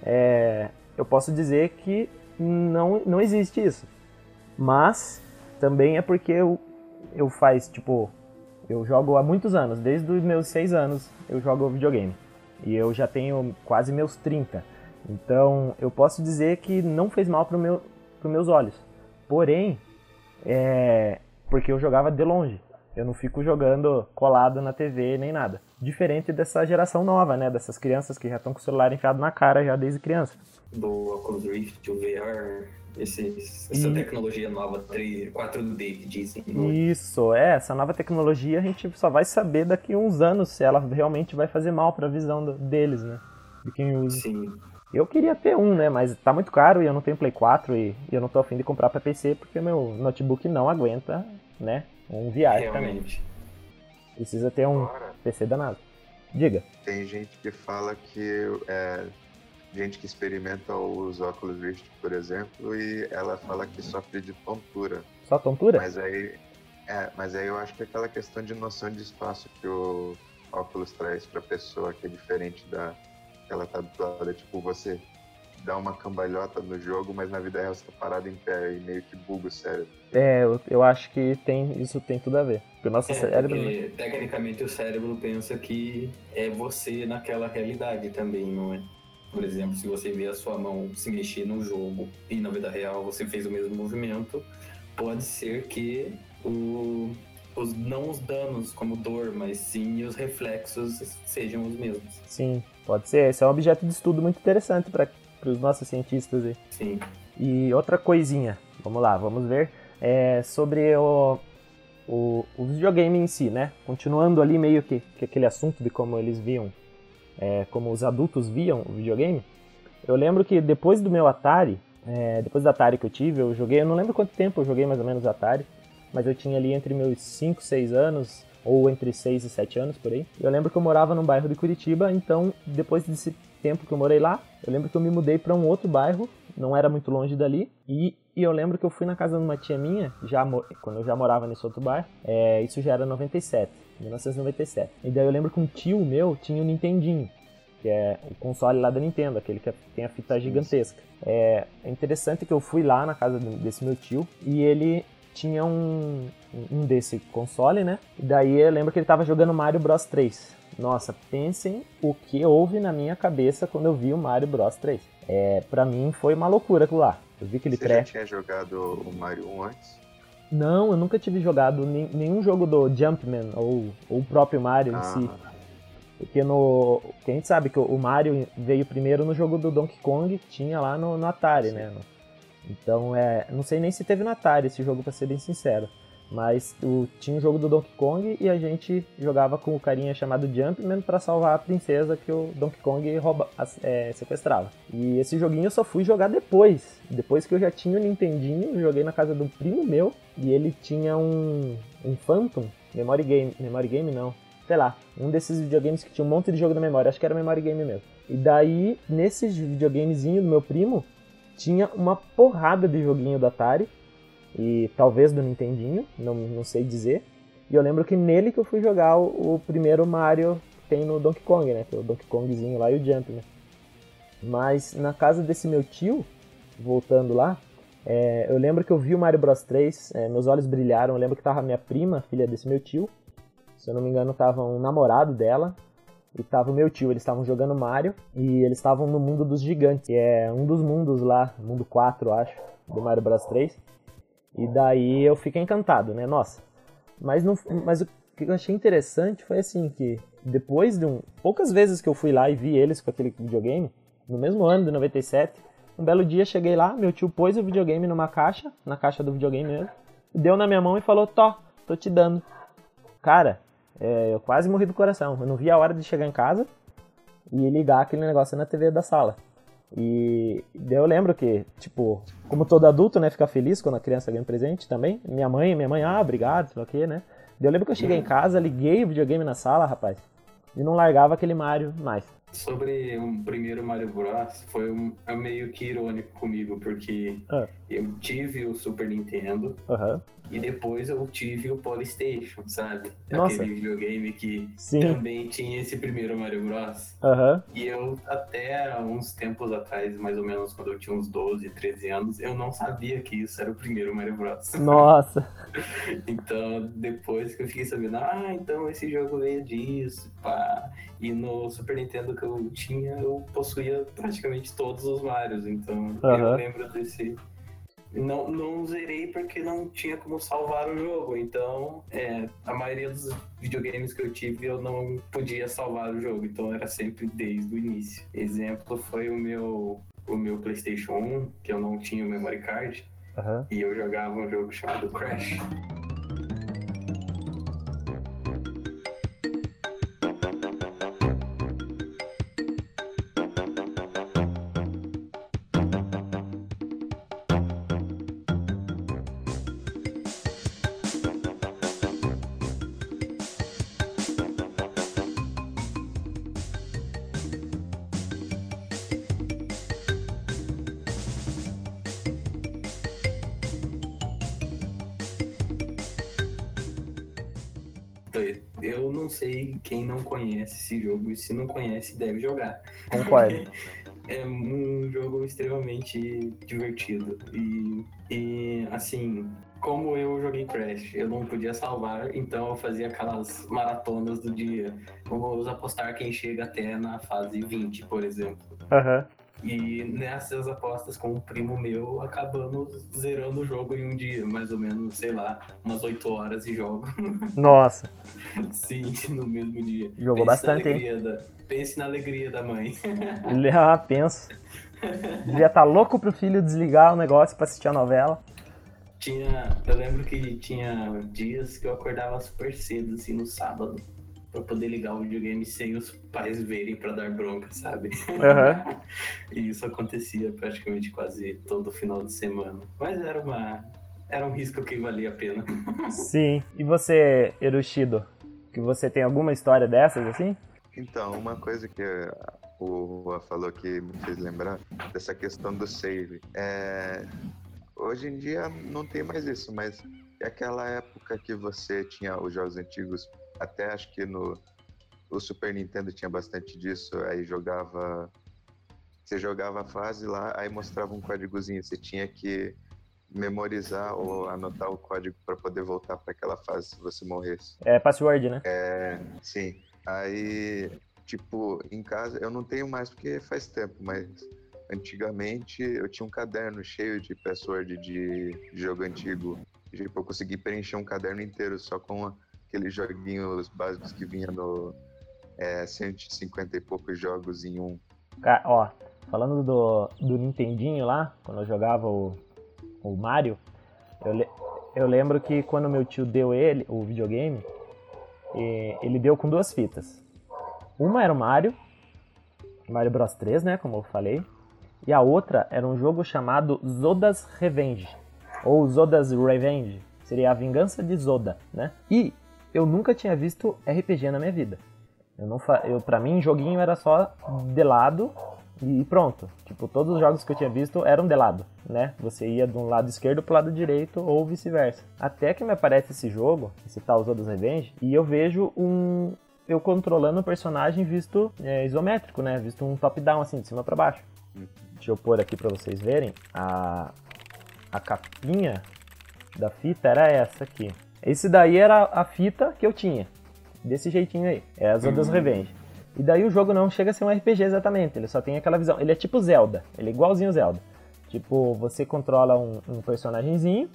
é, eu posso dizer que não, não existe isso. Mas também é porque eu, eu faz, tipo, eu jogo há muitos anos, desde os meus seis anos eu jogo videogame. E eu já tenho quase meus 30. Então eu posso dizer que não fez mal para meu, os meus olhos. Porém, é, porque eu jogava de longe. Eu não fico jogando colado na TV nem nada. Diferente dessa geração nova, né? Dessas crianças que já estão com o celular enfiado na cara já desde criança. Do Oculus Rift, o VR, esses- essa E- tecnologia nova 3, 4D que dizem. Isso, é. Essa nova tecnologia a gente só vai saber daqui a uns anos se ela realmente vai fazer mal para a visão do- deles, né? De quem usa. Sim. Eu queria ter um, né? Mas tá muito caro e eu não tenho Play 4 e, e eu não tô afim de comprar para PC porque meu notebook não aguenta, né? Um VR também. Realmente. Precisa ter um PC danado. Diga. tem gente que fala que é gente que experimenta os óculos Rift, por exemplo, e ela fala que sofre de tontura. Só tontura? Mas aí, é, mas aí eu acho que é aquela questão de noção de espaço que o óculos traz pra pessoa, que é diferente da que ela tá habituada. Tipo, você dá uma cambalhota no jogo, mas na vida real você tá parado em pé e meio que buga o cérebro. É, eu, eu acho que tem, isso tem tudo a ver. Porque o nosso É, cérebro. porque tecnicamente o cérebro pensa que é você naquela realidade também, não é? Por exemplo, se você vê a sua mão se mexer no jogo e na vida real você fez o mesmo movimento, pode ser que o, os, não os danos como dor, mas sim os reflexos sejam os mesmos. Sim, pode ser. Esse é um objeto de estudo muito interessante para os nossos cientistas aí. Sim. E outra coisinha, vamos lá, vamos ver, é sobre o, o, o videogame em si, né? Continuando ali meio que, que aquele assunto de como eles viam, é, como os adultos viam o videogame. Eu lembro que depois do meu Atari, é, depois do Atari que eu tive, eu joguei, eu não lembro quanto tempo eu joguei mais ou menos Atari, mas eu tinha ali entre meus 5, 6 anos, ou entre 6 e 7 anos por aí. Eu lembro que eu morava num bairro de Curitiba, então depois desse tempo que eu morei lá, eu lembro que eu me mudei para um outro bairro, não era muito longe dali, e, e eu lembro que eu fui na casa de uma tia minha, já quando eu já morava nesse outro bairro, é, isso já era 97, 1997. E daí eu lembro que um tio meu tinha um Nintendinho, que é o console lá da Nintendo, aquele que tem a fita gigantesca. É, é interessante que eu fui lá na casa desse meu tio e ele tinha um, um desse console, né? E daí eu lembro que ele tava jogando Mario Bros 3. Nossa, pensem o que houve na minha cabeça quando eu vi o Mario Bros 3. É, pra mim foi uma loucura aquilo lá. Eu vi aquele Você já tinha jogado o Mario 1 antes? Não, eu nunca tive jogado nenhum jogo do Jumpman ou, ou o próprio Mario em si. Ah, Porque no. Porque a gente sabe que o Mario veio primeiro no jogo do Donkey Kong, que tinha lá no, no Atari, né? Então é. Não sei nem se teve no Atari esse jogo, pra ser bem sincero. Mas o, tinha um jogo do Donkey Kong e a gente jogava com o carinha chamado Jumpman pra salvar a princesa que o Donkey Kong rouba, é, sequestrava. E esse joguinho eu só fui jogar depois. Depois que eu já tinha o Nintendinho, joguei na casa um primo meu e ele tinha um, um Phantom, Memory Game. Memory Game não, sei lá, um desses videogames que tinha um monte de jogo na memória, acho que era Memory Game mesmo. E daí, nesses videogamezinho do meu primo, tinha uma porrada de joguinho do Atari e talvez do Nintendinho, não, não sei dizer. E eu lembro que nele que eu fui jogar o, o primeiro Mario que tem no Donkey Kong, né? Que é o Donkey Kongzinho lá e o Jump, né? Mas na casa desse meu tio, voltando lá, é, eu lembro que eu vi o Mario Bros 3, é, meus olhos brilharam. Eu lembro que tava minha prima, filha desse meu tio, se eu não me engano, tava um namorado dela e tava o meu tio. Eles estavam jogando Mario e eles estavam no mundo dos gigantes, que é um dos mundos lá, mundo 4, eu acho, do Mario Bros 3. E daí eu fiquei encantado, né? Nossa. Mas, não, mas o que eu achei interessante foi assim que depois de um poucas vezes que eu fui lá e vi eles com aquele videogame, no mesmo ano de 97, um belo dia cheguei lá, meu tio pôs o videogame numa caixa, na caixa do videogame mesmo, deu na minha mão e falou: "Tó, tô te dando". Cara, é, eu quase morri do coração. Eu não vi a hora de chegar em casa e ligar aquele negócio na TV da sala. E eu lembro que, tipo, como todo adulto, né, fica feliz quando a criança ganha um presente também. Minha mãe, minha mãe, ah, obrigado, sei lá o quê, né? Daí eu lembro que eu cheguei em casa, liguei o videogame na sala, rapaz, e não largava aquele Mario mais. Sobre o primeiro Mario Bros, foi um, é meio que irônico comigo, porque Ah. eu tive o Super Nintendo Aham. e depois eu tive o Polystation, sabe? Nossa. Aquele videogame que Sim. também tinha esse primeiro Mario Bros. Aham. E eu, até uns tempos atrás, mais ou menos quando eu tinha uns 12, 13 anos, eu não sabia que isso era o primeiro Mario Bros. Nossa. Então, depois que eu fiquei sabendo, ah, então esse jogo veio disso, pá. E no Super Nintendo que eu tinha, eu possuía praticamente todos os Marios. Então, eu Aham. lembro desse. Não, não zerei porque não tinha como salvar o jogo. Então, é, a maioria dos videogames que eu tive, eu não podia salvar o jogo. Então, era sempre desde o início. Exemplo foi o meu, o meu PlayStation 1, que eu não tinha o memory card. Aham. E eu jogava um jogo chamado Crash. Não conhece esse jogo e se não conhece deve jogar. Concordo. É um jogo extremamente divertido. E, e assim, como eu joguei Crash, eu não podia salvar, então eu fazia aquelas maratonas do dia. Vamos apostar quem chega até na fase 20, por exemplo. Aham. E nessas apostas com um primo meu, acabamos zerando o jogo em um dia, mais ou menos, sei lá, umas 8 horas de jogo. Nossa. Sim, no mesmo dia. Jogou Pense bastante, hein? Da, pense na alegria da mãe. Ah, penso. Devia estar louco pro filho desligar o negócio pra assistir a novela. Tinha, eu lembro que tinha dias que eu acordava super cedo, assim, no sábado, pra poder ligar o videogame sem os pais verem pra dar bronca, sabe? Aham. E isso acontecia praticamente quase todo final de semana. Mas era uma, era um risco que valia a pena. Sim. E você, Erushido? Que você tem alguma história dessas assim? Então, uma coisa que o Rua falou que me fez lembrar dessa questão do save. É, hoje em dia não tem mais isso, mas é aquela época que você tinha os jogos antigos, até acho que no o Super Nintendo tinha bastante disso, aí jogava. Você jogava a fase lá, aí mostrava um códigozinho, você tinha que memorizar ou anotar o código para poder voltar para aquela fase se você morresse. É password, né? Sim. Aí, tipo, em casa, eu não tenho mais porque faz tempo, mas antigamente eu tinha um caderno cheio de password de jogo antigo. Tipo, eu consegui preencher um caderno inteiro só com aqueles joguinhos básicos que vinha no é, 150 e poucos jogos em um. Ca- ó, falando do, do Nintendinho lá, quando eu jogava o, o Mario, eu, eu lembro que quando meu tio deu ele, o videogame, ele deu com duas fitas. Uma era o Mario, Mario Bros 3, né, como eu falei, e a outra era um jogo chamado Zoda's Revenge, ou Zoda's Revenge, seria a vingança de Zoda, né? E eu nunca tinha visto RPG na minha vida. Eu não fa... eu para mim joguinho era só de lado e pronto. Tipo, todos os jogos que eu tinha visto eram de lado, né? Você ia de um lado esquerdo pro lado direito ou vice-versa. Até que me aparece esse jogo, esse tal Zoda's Revenge, e eu vejo um eu controlando o personagem visto é, isométrico, né? Visto um top-down assim, de cima para baixo. Deixa eu pôr aqui para vocês verem. A a capinha da fita era essa aqui. Esse daí era a fita que eu tinha. Desse jeitinho aí. É as Zoda's Revenge. E daí o jogo não chega a ser um RPG exatamente. Ele só tem aquela visão. Ele é tipo Zelda. Ele é igualzinho Zelda. Tipo, você controla um, um personagemzinho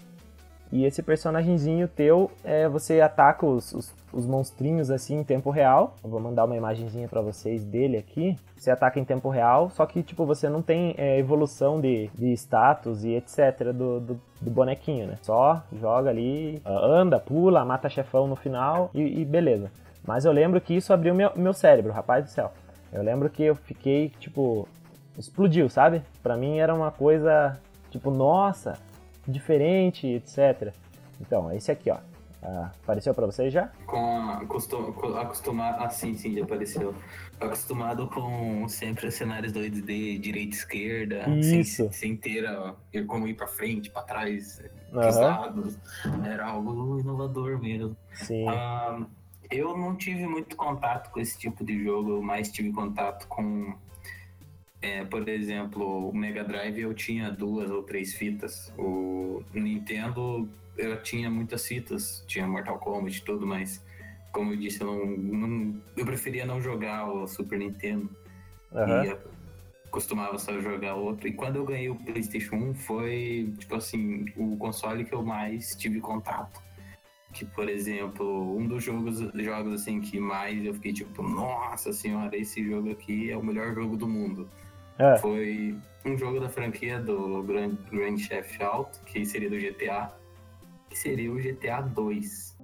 E esse personagemzinho teu, é, você ataca os, os, os monstrinhos assim em tempo real. Eu vou mandar uma imagenzinha pra vocês dele aqui. Você ataca em tempo real, só que tipo você não tem é, evolução de, de status e etc do, do, do bonequinho, né? Só joga ali, anda, pula, mata chefão no final e, e beleza. Mas eu lembro que isso abriu meu, meu cérebro, rapaz do céu. Eu lembro que eu fiquei, tipo, explodiu, sabe? Pra mim era uma coisa, tipo, nossa, diferente, etc. Então, esse aqui, ó. Ah, apareceu pra vocês já? Com a, acostum, com- acostumado. Ah, sim, sim, já apareceu. Acostumado com sempre os cenários 2D, direita e esquerda, sem, Isso. sem ter a- como ir pra frente, pra trás, Aham. pros lados. Era algo inovador mesmo. Sim. Ah, eu não tive muito contato com esse tipo de jogo, eu mais tive contato com, é, por exemplo, o Mega Drive eu tinha duas ou três fitas. O Nintendo eu tinha muitas fitas, tinha Mortal Kombat e tudo, mas como eu disse, eu não, não- eu preferia não jogar o Super Nintendo Aham. e costumava só jogar outro. E quando eu ganhei o PlayStation 1 foi, tipo assim, o console que eu mais tive contato. Que, por exemplo, um dos jogos, jogos assim que mais eu fiquei tipo, nossa senhora, esse jogo aqui é o melhor jogo do mundo. É. Foi um jogo da franquia do Grand, Grand Theft Auto, que seria do GTA, que seria o GTA 2.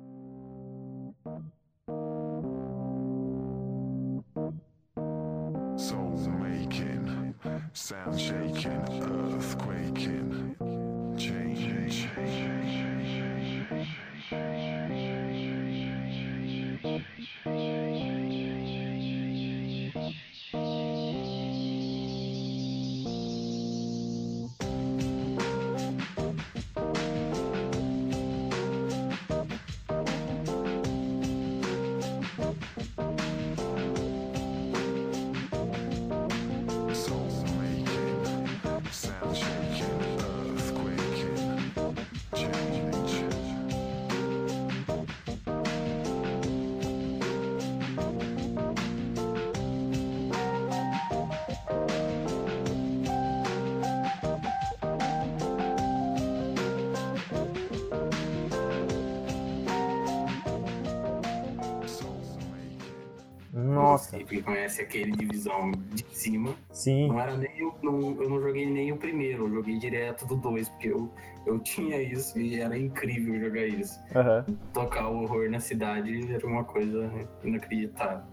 Conhece aquele divisão de cima. Sim. Não era nem o, não, eu não joguei nem o primeiro, eu joguei direto do 2, porque eu, eu tinha isso e era incrível jogar isso. Aham. Tocar o horror na cidade era uma coisa inacreditável.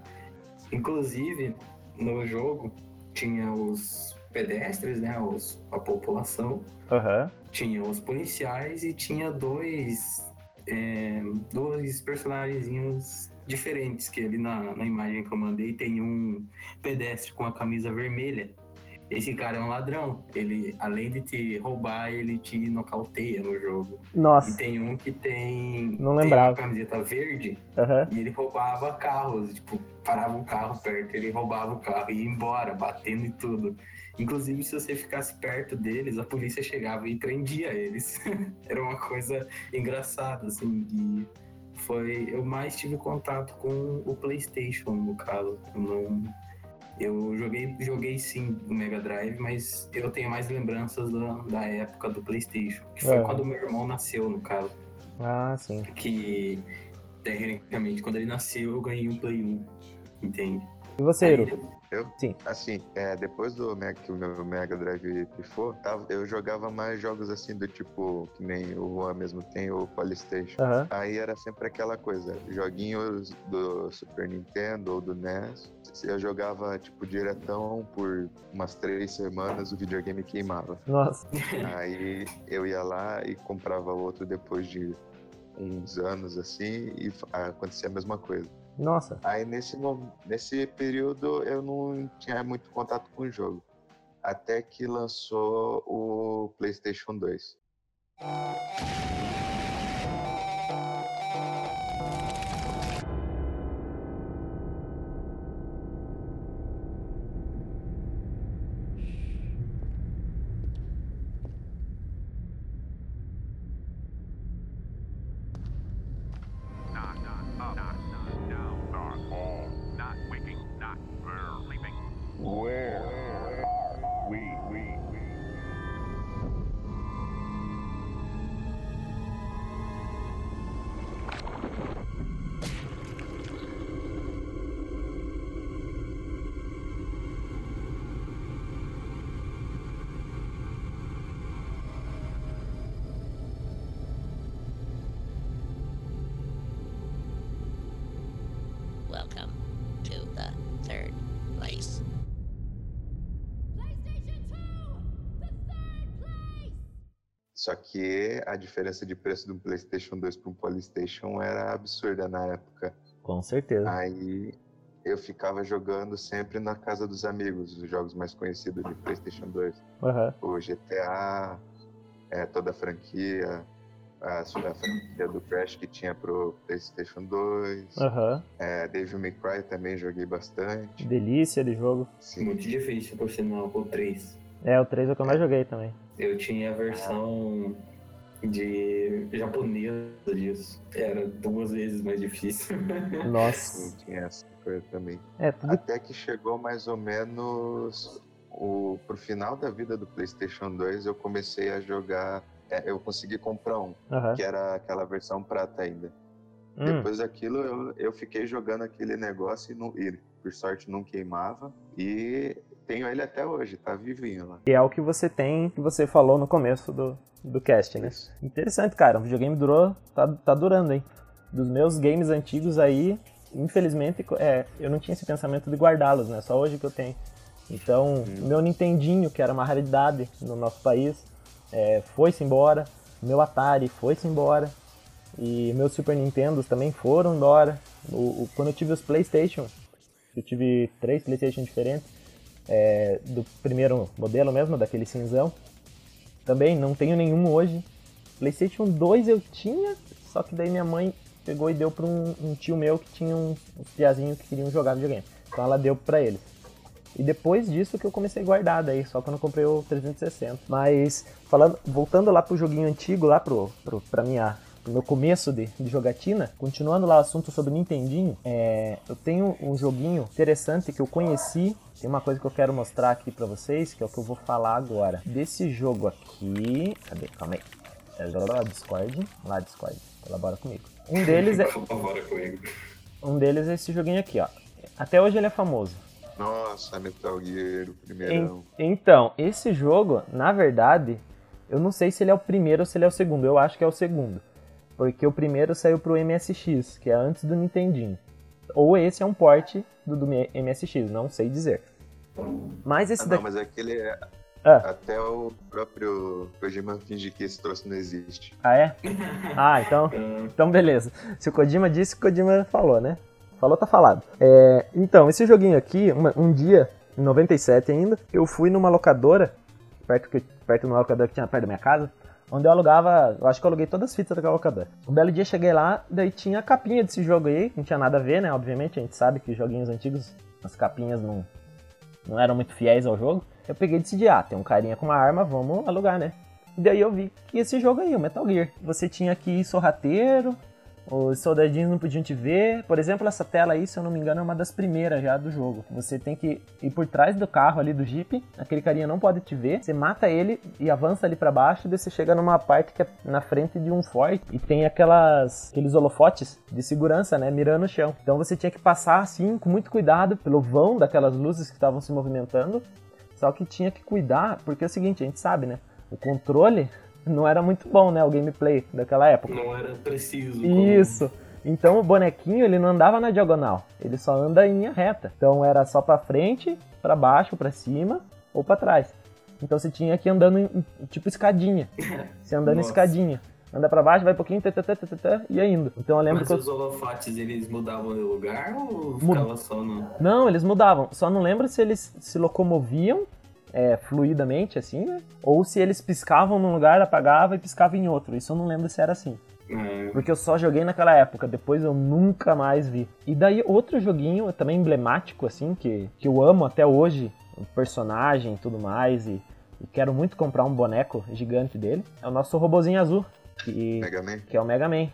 Inclusive, no jogo tinha os pedestres, né? Os, a população, Aham. tinha os policiais e tinha dois, é, dois personagens diferentes que ali na, na imagem que eu mandei tem um pedestre com a camisa vermelha. Esse cara é um ladrão. Ele, além de te roubar, ele te nocauteia no jogo. E Nossa. tem um que tem, Não tem lembrava. uma camiseta verde Aham. e ele roubava carros. Tipo, parava um carro perto, ele roubava o carro e ia embora, batendo e tudo. Inclusive, se você ficasse perto deles, a polícia chegava e prendia eles. Era uma coisa engraçada, assim. E foi. Eu mais tive contato com o PlayStation, no caso. Eu não. Eu joguei, joguei sim o Mega Drive, mas eu tenho mais lembranças da, da época do PlayStation. Que foi É. quando meu irmão nasceu, no caso. Ah, sim. Que, tecnicamente, quando ele nasceu, eu ganhei um Play 1. Entende? E você, Aí, Iru? Assim, é, depois do Mega, que o meu Mega Drive pifou, tava- eu jogava mais jogos assim do tipo, que nem o Juan mesmo tem, o Polystation. Aham. Aí era sempre aquela coisa, joguinhos do Super Nintendo ou do NES. Eu jogava, tipo, diretão por umas três semanas, o videogame queimava. Nossa. Aí eu ia lá e comprava outro depois de uns anos assim e acontecia a mesma coisa. Nossa. Aí nesse, nesse período eu não tinha muito contato com o jogo. Até que lançou o PlayStation 2. A diferença de preço de um PlayStation 2 para um PlayStation era absurda na época. Com certeza. Aí eu ficava jogando sempre na casa dos amigos, os jogos mais conhecidos de PlayStation 2. Aham. O GTA, é, toda a franquia, a, a franquia do Crash que tinha pro PlayStation 2. Aham. É, Devil May Cry também joguei bastante. Delícia de jogo. Sim. Muito difícil, por sinal, o 3. É, o 3 é o que eu mais joguei também. Eu tinha a versão de japonesa disso. Era duas vezes mais difícil. Nossa. Sim, tinha essa coisa também. É, tudo. Até que chegou mais ou menos o, pro final da vida do PlayStation 2, eu comecei a jogar. é, eu consegui comprar um, Aham. que era aquela versão prata ainda. Hum, Depois daquilo, eu, eu fiquei jogando aquele negócio e, não, e, por sorte não queimava. E tenho ele até hoje, tá vivinho lá. que é o que você tem, que você falou no começo do, do cast, né? Isso. Interessante, cara. O videogame durou, tá, tá durando, hein? Dos meus games antigos aí, infelizmente, é, eu não tinha esse pensamento de guardá-los, né? Só hoje que eu tenho. Então, o meu Nintendinho, que era uma raridade no nosso país, é, foi-se embora. Meu Atari foi-se embora. E meus Super Nintendos também foram embora. O, o- quando eu tive os Playstation, eu tive três Playstation diferentes, é, do primeiro modelo mesmo, daquele cinzão. Também não tenho nenhum hoje. PlayStation 2 eu tinha, só que daí minha mãe pegou e deu para um, um tio meu que tinha uns, uns piazinhos que queriam jogar videogame. Então ela deu para eles. E depois disso que eu comecei a guardar daí, só quando eu comprei o 360. Mas falando, voltando lá pro joguinho antigo, lá pro, pro pra minha pro meu começo de, de jogatina, continuando lá o assunto sobre o Nintendinho, é, eu tenho um joguinho interessante que eu conheci. Tem uma coisa que eu quero mostrar aqui pra vocês, que é o que eu vou falar agora. Desse jogo aqui. Cadê? Calma aí. É, lá, Discord. Lá, Discord. Colabora comigo. Um deles é, Colabora comigo. um deles é esse joguinho aqui, ó. Até hoje ele é famoso. Nossa, Metal Gear, o En- primeirão. então, esse jogo, na verdade, eu não sei se ele é o primeiro ou se ele é o segundo. Eu acho que é o segundo. Porque o primeiro saiu pro MSX, que é antes do Nintendinho. Ou esse é um port do, do MSX, não sei dizer. Mas esse Ah, não, daqui. mas aquele é. Ah. Até o próprio Kojima finge que esse troço não existe. Ah, é? Ah, então. Então, beleza. Se o Kojima disse, o Kojima falou, né? Falou, tá falado. É, então, esse joguinho aqui, uma- um dia, em 97 ainda, eu fui numa locadora, perto, que, perto de uma locadora que tinha perto da minha casa, onde eu alugava, eu acho que eu aluguei todas as fitas daquela locadora. Um belo dia cheguei lá, daí tinha a capinha desse jogo aí, não tinha nada a ver, né? Obviamente, a gente sabe que joguinhos antigos, as capinhas não, não eram muito fiéis ao jogo. Eu peguei e decidi, ah, tem um carinha com uma arma, vamos alugar, né? E daí eu vi que esse jogo aí, o Metal Gear, você tinha que ir sorrateiro, os soldadinhos não podiam te ver. Por exemplo, essa tela aí, se eu não me engano, é uma das primeiras já do jogo. Você tem que ir por trás do carro ali do Jeep, aquele carinha não pode te ver. Você mata ele e avança ali pra baixo, daí você chega numa parte que é na frente de um forte e tem aquelas aqueles holofotes de segurança, né, mirando o chão. Então você tinha que passar assim com muito cuidado pelo vão daquelas luzes que estavam se movimentando. Só que tinha que cuidar, porque é o seguinte, a gente sabe, né? O controle não era muito bom, né? O gameplay daquela época. Não era preciso. como- Isso. Então o bonequinho ele não andava na diagonal, ele só anda em linha reta. Então era só pra frente, pra baixo, pra cima ou pra trás. Então você tinha que ir andando em, tipo escadinha. Você andando em escadinha. Anda pra baixo, vai um pouquinho, tã, tã, tã, tã, e indo. Então eu lembro Mas que eu... os holofotes, eles mudavam de lugar ou ficava só no... Não, eles mudavam. Só não lembro se eles se locomoviam é, fluidamente, assim, né? Ou se eles piscavam num lugar, apagavam e piscavam em outro. Isso eu não lembro se era assim. É, Porque eu só joguei naquela época, depois eu nunca mais vi. E daí outro joguinho também emblemático, assim, que, que eu amo até hoje, o personagem e tudo mais, e, e quero muito comprar um boneco gigante dele, é o nosso robozinho azul, que, que é o Mega Man.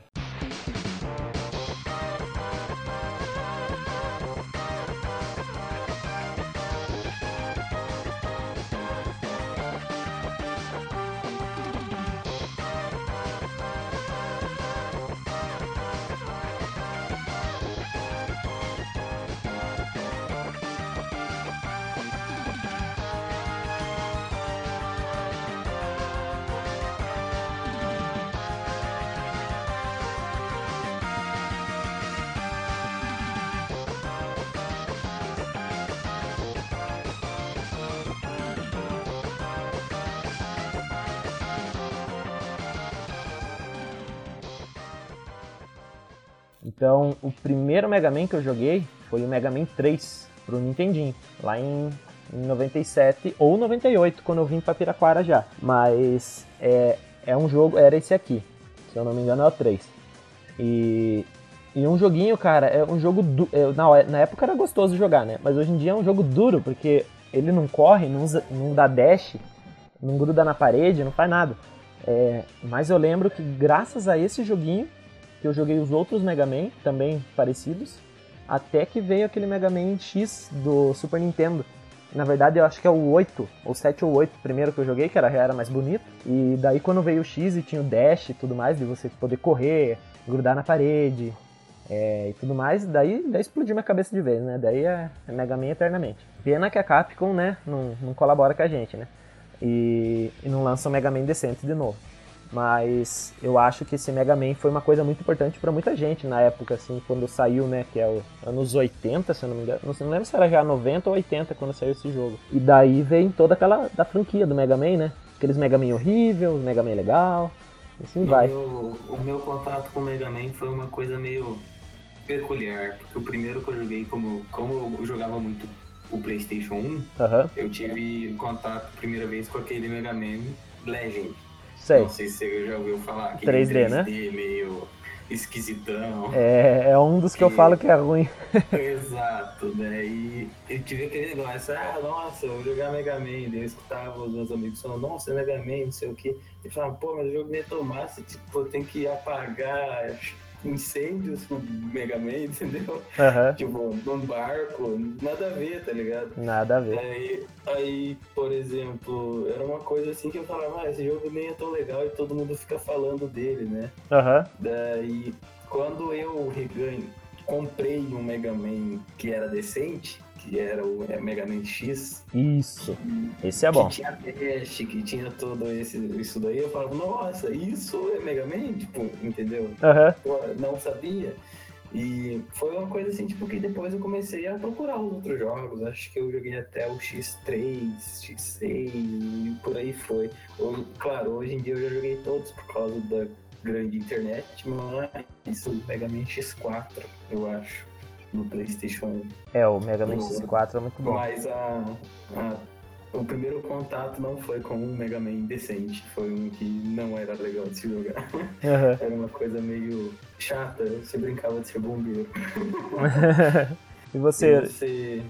O primeiro Mega Man que eu joguei foi o Mega Man 3 pro Nintendinho, lá em, em 97 ou 98, quando eu vim pra Piraquara já. Mas é, é um jogo, era esse aqui, se eu não me engano é o 3. E, e um joguinho, cara, é um jogo. Du é, na, na época era gostoso jogar, né? Mas hoje em dia é um jogo duro, porque ele não corre, não, usa- não dá dash, não gruda na parede, não faz nada. É, mas eu lembro que graças a esse joguinho, que eu joguei os outros Mega Man, também parecidos, até que veio aquele Mega Man X do Super Nintendo. Na verdade, eu acho que é o 8, ou 7 ou 8 primeiro que eu joguei, que era, era mais bonito. E daí quando veio o X e tinha o dash e tudo mais, de você poder correr, grudar na parede é, e tudo mais, daí, daí explodiu minha cabeça de vez, né? Daí é, é Mega Man eternamente. Pena que a Capcom, né, não, não colabora com a gente, né? E, e não lança um Mega Man decente de novo. Mas eu acho que esse Mega Man foi uma coisa muito importante pra muita gente na época, assim, quando saiu, né? Que é o anos 80, se eu não me engano. Não, lembro se era já 90 ou 80 quando saiu esse jogo. E daí vem toda aquela da franquia do Mega Man, né? Aqueles Mega Man horrível, Mega Man legal. Assim O vai. meu, o meu contato com o Mega Man foi uma coisa meio peculiar, porque o primeiro que eu joguei, como, como eu jogava muito o PlayStation 1, Aham, eu tive contato primeira vez com aquele Mega Man Legend. Sei. Não sei se você já ouviu falar. aquele 3D, né? meio esquisitão. É, é um dos que eu falo que é ruim. Exato, daí eu tive aquele negócio, ah, nossa, eu vou jogar Mega Man, daí eu escutava os meus amigos falando, nossa, é Mega Man, não sei o que. E falava, pô, mas o jogo nem tão massa, tipo, tem que apagar incêndios com Mega Man, entendeu? Aham, Tipo, num barco, nada a ver, tá ligado? nada a ver. Aí, aí, por exemplo, era uma coisa assim que eu falava, ah, esse jogo nem é tão legal e todo mundo fica falando dele, né? Aham, Daí, quando eu reganho, comprei um Mega Man que era decente, que era o é, Mega Man X, isso. Esse é bom. que tinha dash, que tinha todo esse, isso daí, eu falava, nossa, isso é Mega Man? Tipo, entendeu? Pô, não sabia. E foi uma coisa assim, tipo, que depois eu comecei a procurar os outros jogos. Acho que eu joguei até o X3, X6 e por aí foi. Hoje- claro, hoje em dia eu já joguei todos por causa da grande internet, mas o Mega Man X4, eu acho, no Playstation 1. é, o Mega Man X4 é muito bom. Mas a, a- o primeiro contato não foi com um Mega Man decente, foi um que não era legal de se jogar. Aham. Era uma coisa meio chata, você brincava de ser bombeiro. E você, E você...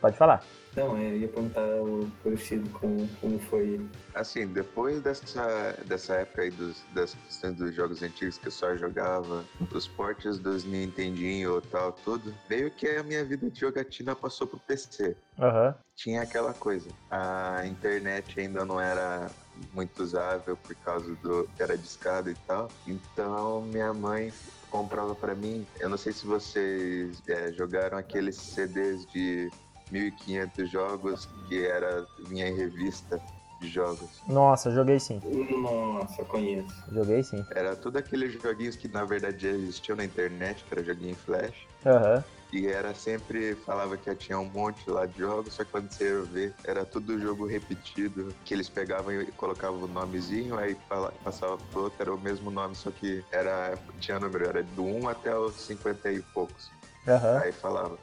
Pode falar. Não, é, eu ia perguntar o Crucido como, como foi. Assim, depois dessa, dessa época aí dos, das questões dos jogos antigos que eu só jogava, os portes dos Nintendinho ou tal, tudo, meio que a minha vida de jogatina passou pro PC. Aham, Tinha aquela coisa, a internet ainda não era muito usável por causa do que era discado e tal, então minha mãe comprava pra mim, eu não sei se vocês é, jogaram aqueles CDs de 1500 jogos que era vinha em revista de jogos. Nossa, joguei sim. Nossa, conheço. Joguei sim. Era tudo aqueles joguinhos que na verdade já existiam na internet, que era joguinho em flash. Aham. E era sempre, falava que tinha um monte lá de jogos, só que quando você ia ver, era tudo jogo repetido, que eles pegavam e colocavam o nomezinho, aí passava pro outro, era o mesmo nome, só que era, tinha número, era do 1 até os 50 e poucos. Aham. Aí falava,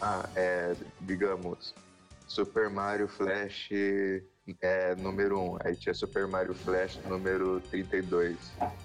ah, é, digamos, Super Mario Flash é, número 1, aí tinha Super Mario Flash número 32.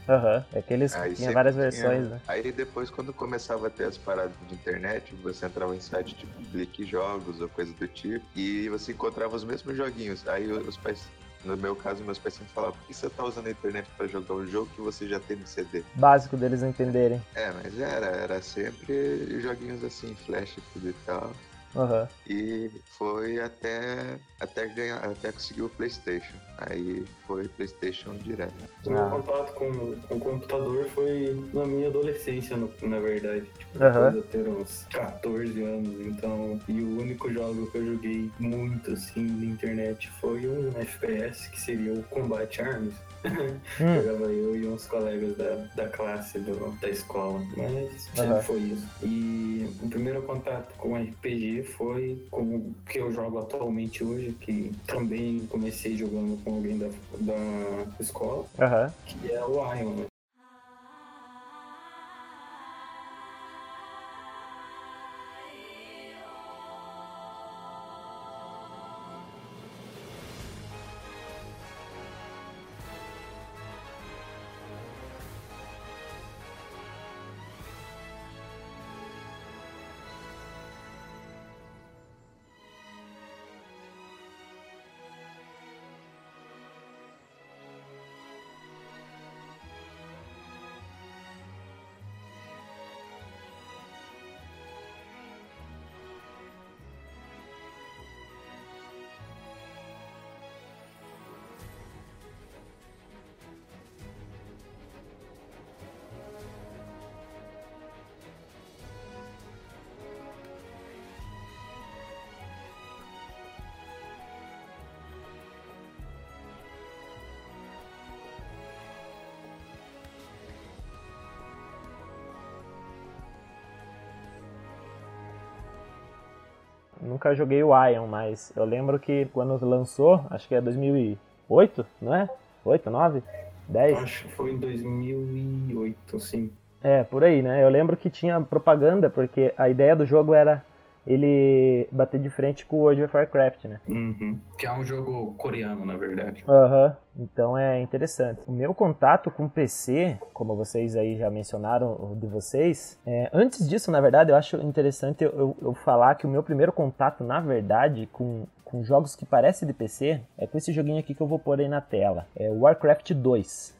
Aham. É aqueles que Aí tinha várias tinha- versões, né? Aí depois, quando começava a ter as paradas de internet, você entrava em site tipo Clique Jogos ou coisa do tipo, e você encontrava os mesmos joguinhos. Aí os pais, no meu caso, meus pais sempre falavam, por que você tá usando a internet pra jogar um jogo que você já tem no CD? Básico deles entenderem. É, mas era, era sempre joguinhos assim, flash e tudo e tal. Aham. E foi até, até ganhar, até conseguir o Playstation. Aí foi Playstation direto. O meu Ah. contato com, com o computador foi na minha adolescência, no- na verdade. Tipo, Aham. depois de eu ter uns 14 anos, então. E o único jogo que eu joguei muito assim na internet foi um FPS, que seria o Combat Arms. Hum. Jogava eu e uns colegas da, da classe do- da escola. Mas sempre foi isso. E o primeiro contato com RPG foi com o que eu jogo atualmente hoje, que também comecei jogando com alguém da, da escola, Aham. que é o Ion. né? Nunca joguei o Ion, mas eu lembro que quando lançou, acho que é 2008, não é? 8, 9, 10? Acho que foi em 2008, sim. É, por aí, né? Eu lembro que tinha propaganda, porque a ideia do jogo era ele bater de frente com o World of Warcraft, né? Uhum. Que é um jogo coreano, na verdade. Aham, então é interessante. O meu contato com PC, como vocês aí já mencionaram o de vocês, é, antes disso, na verdade, eu acho interessante eu, eu- eu falar que o meu primeiro contato, na verdade, com, com jogos que parecem de PC, é com esse joguinho aqui que eu vou pôr aí na tela. É o Warcraft 2.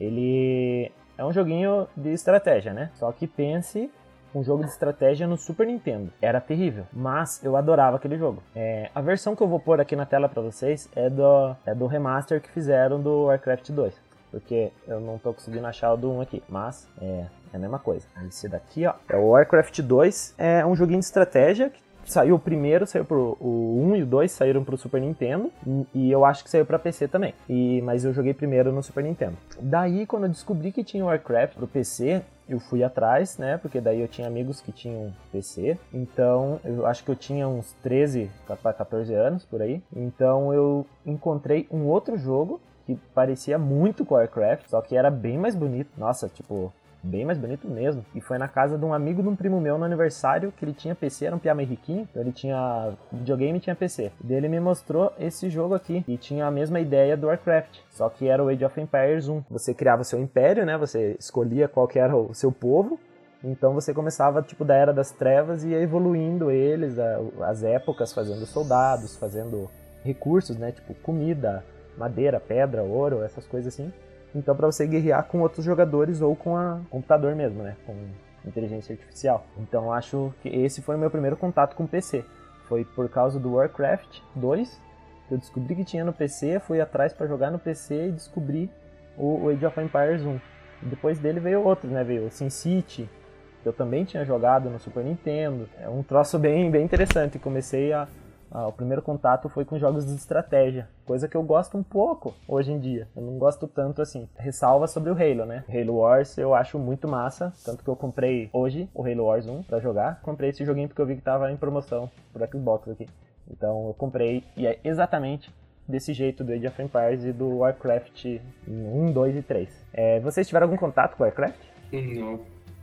Ele é um joguinho de estratégia, né? Só que pense um jogo de estratégia no Super Nintendo. Era terrível, mas eu adorava aquele jogo. É, a versão que eu vou pôr aqui na tela pra vocês é do, é do remaster que fizeram do Warcraft 2. Porque eu não tô conseguindo achar o do 1 aqui, mas é, é a mesma coisa. Esse daqui, ó, é o Warcraft 2. É um joguinho de estratégia que saiu o primeiro, saiu pro o 1 e o 2 saíram pro Super Nintendo e- eu acho que saiu pra PC também. E mas eu joguei primeiro no Super Nintendo. Daí quando eu descobri que tinha Warcraft pro PC, eu fui atrás, né? Porque daí eu tinha amigos que tinham PC. Então, eu acho que eu tinha uns 13 para 14 anos por aí. Então, eu encontrei um outro jogo que parecia muito com Warcraft, só que era bem mais bonito. Nossa, tipo, bem mais bonito mesmo. E foi na casa de um amigo de um primo meu no aniversário, que ele tinha PC, era um piá riquinho, então ele tinha videogame e tinha PC. E ele me mostrou esse jogo aqui, e tinha a mesma ideia do Warcraft, só que era o Age of Empires 1. Você criava seu império, né? Você escolhia qual que era o seu povo, então você começava tipo da Era das Trevas e ia evoluindo eles, as épocas, fazendo soldados, fazendo recursos, né? Tipo comida, madeira, pedra, ouro, essas coisas assim. Então para você guerrear com outros jogadores ou com a computador mesmo, né? Com inteligência artificial. Então acho que esse foi o meu primeiro contato com o PC. Foi por causa do Warcraft 2 que eu descobri que tinha no PC, fui atrás para jogar no PC e descobri o o Age of Empires 1. E depois dele veio outros, né? Veio o SimCity, que eu também tinha jogado no Super Nintendo. É um troço bem, bem interessante. Comecei a, a- O primeiro contato foi com jogos de estratégia, coisa que eu gosto um pouco hoje em dia. Eu não gosto tanto assim. Ressalva sobre o Halo, né? Halo Wars eu acho muito massa, tanto que eu comprei hoje o Halo Wars 1 pra jogar. Comprei esse joguinho porque eu vi que tava em promoção pro Xbox aqui. Então eu comprei e é exatamente desse jeito do Age of Empires e do Warcraft 1, 2 e 3. É, vocês tiveram algum contato com Warcraft? Não.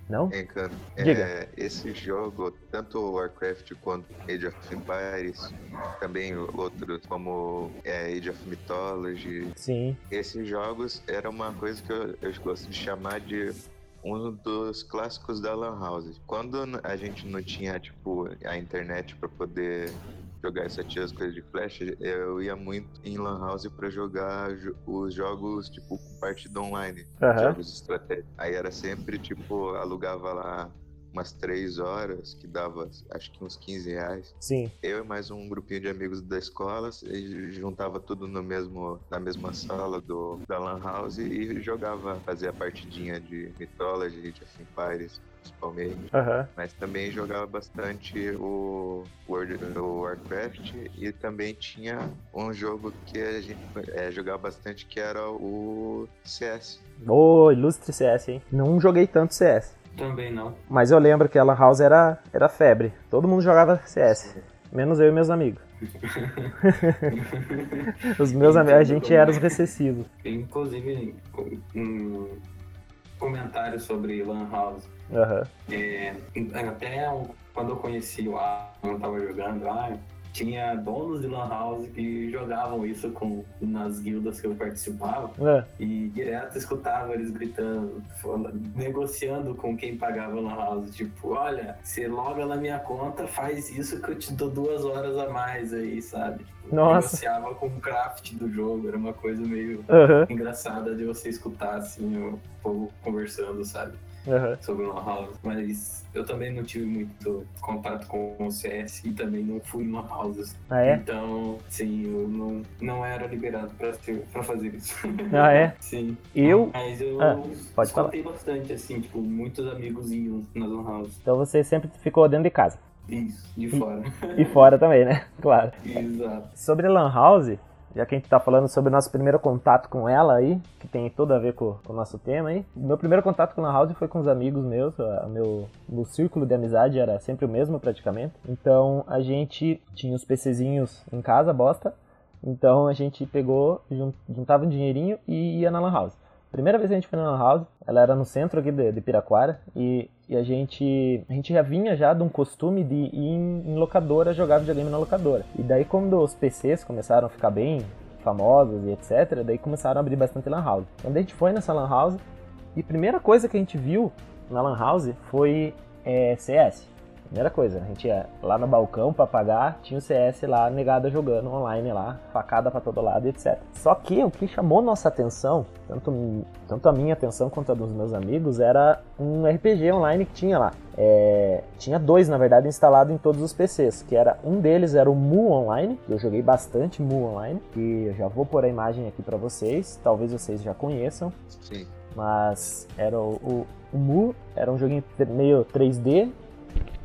Não? É, cara, é, esse jogo, tanto Warcraft quanto Age of Empires, também outros como é, Age of Mythology, Sim. esses jogos era uma coisa que eu, eu gosto de chamar de um dos clássicos da Lan House. Quando a gente não tinha, tipo, a internet para poder jogar essas coisas de flash, eu ia muito em Lan House para jogar jo- os jogos, tipo, partida online, Aham. jogos de estratégia. Aí era sempre, tipo, alugava lá umas três horas, que dava, acho que uns 15 reais Sim. eu e mais um grupinho de amigos da escola juntava tudo no mesmo na mesma sala do da lan house e jogava fazia partidinha de Mythology, de Empires, principalmente, Aham. mas também jogava bastante o World o Warcraft e também tinha um jogo que a gente é, jogava bastante que era o CS. Ô, ilustre CS, hein? Não joguei tanto CS. Também não. Mas eu lembro que a Lan House era, era febre. Todo mundo jogava CS. Menos eu e meus amigos. os meus amigos, a gente era os recessivos. Inclusive, um comentário sobre Lan House. Aham. É, até quando eu conheci o A, quando eu tava jogando lá, tinha donos de lan house que jogavam isso com, nas guildas que eu participava. É. E direto escutava eles gritando, falando- negociando com quem pagava lan house. Tipo, olha, você loga na minha conta, faz isso que eu te dou duas horas a mais aí, sabe? Tipo, Nossa. Negociava com o craft do jogo, era uma coisa meio Aham, engraçada de você escutar assim o povo conversando, sabe? Aham. Sobre o Lan House. Mas eu também não tive muito contato com o CS e também não fui Lan Houses. Ah, é? Então, sim, eu não, não era liberado pra, ser- pra fazer isso. Ah, é? sim. Eu. Mas eu Ah, pode falar. escutei bastante, assim, tipo, muitos amigos iam nas Lan Houses. Então você sempre ficou dentro de casa. Isso, de fora. E fora também, né? Claro. Exato. Sobre Lan House, já que a gente tá falando sobre o nosso primeiro contato com ela aí, que tem tudo a ver com, com o nosso tema aí. Meu primeiro contato com Lan House foi com os amigos meus, o meu, meu círculo de amizade era sempre o mesmo praticamente. Então a gente tinha os PCzinhos em casa, bosta. Então a gente pegou, jun- juntava um dinheirinho e ia na Lan House. Primeira vez que a gente foi na Lan House, ela era no centro aqui de, de Piraquara e, e a gente a gente já vinha já de um costume de ir em, locadora jogar videogame na locadora. E daí quando os PCs começaram a ficar bem famosos e etc, daí começaram a abrir bastante Lan House. Quando a gente foi nessa Lan House, e a primeira coisa que a gente viu na Lan House foi é, CS. Primeira coisa, a gente ia lá no balcão pra pagar, tinha o CS lá, negada jogando online lá, facada pra todo lado, etc. Só que o que chamou nossa atenção, tanto, tanto a minha atenção quanto a dos meus amigos, era um RPG online que tinha lá. É, tinha dois, na verdade, instalado em todos os PCs, que era um deles era o Mu Online, que eu joguei bastante Mu Online, e eu já vou pôr a imagem aqui pra vocês, talvez vocês já conheçam, Sim. mas era o, o, o Mu, era um joguinho meio 3D,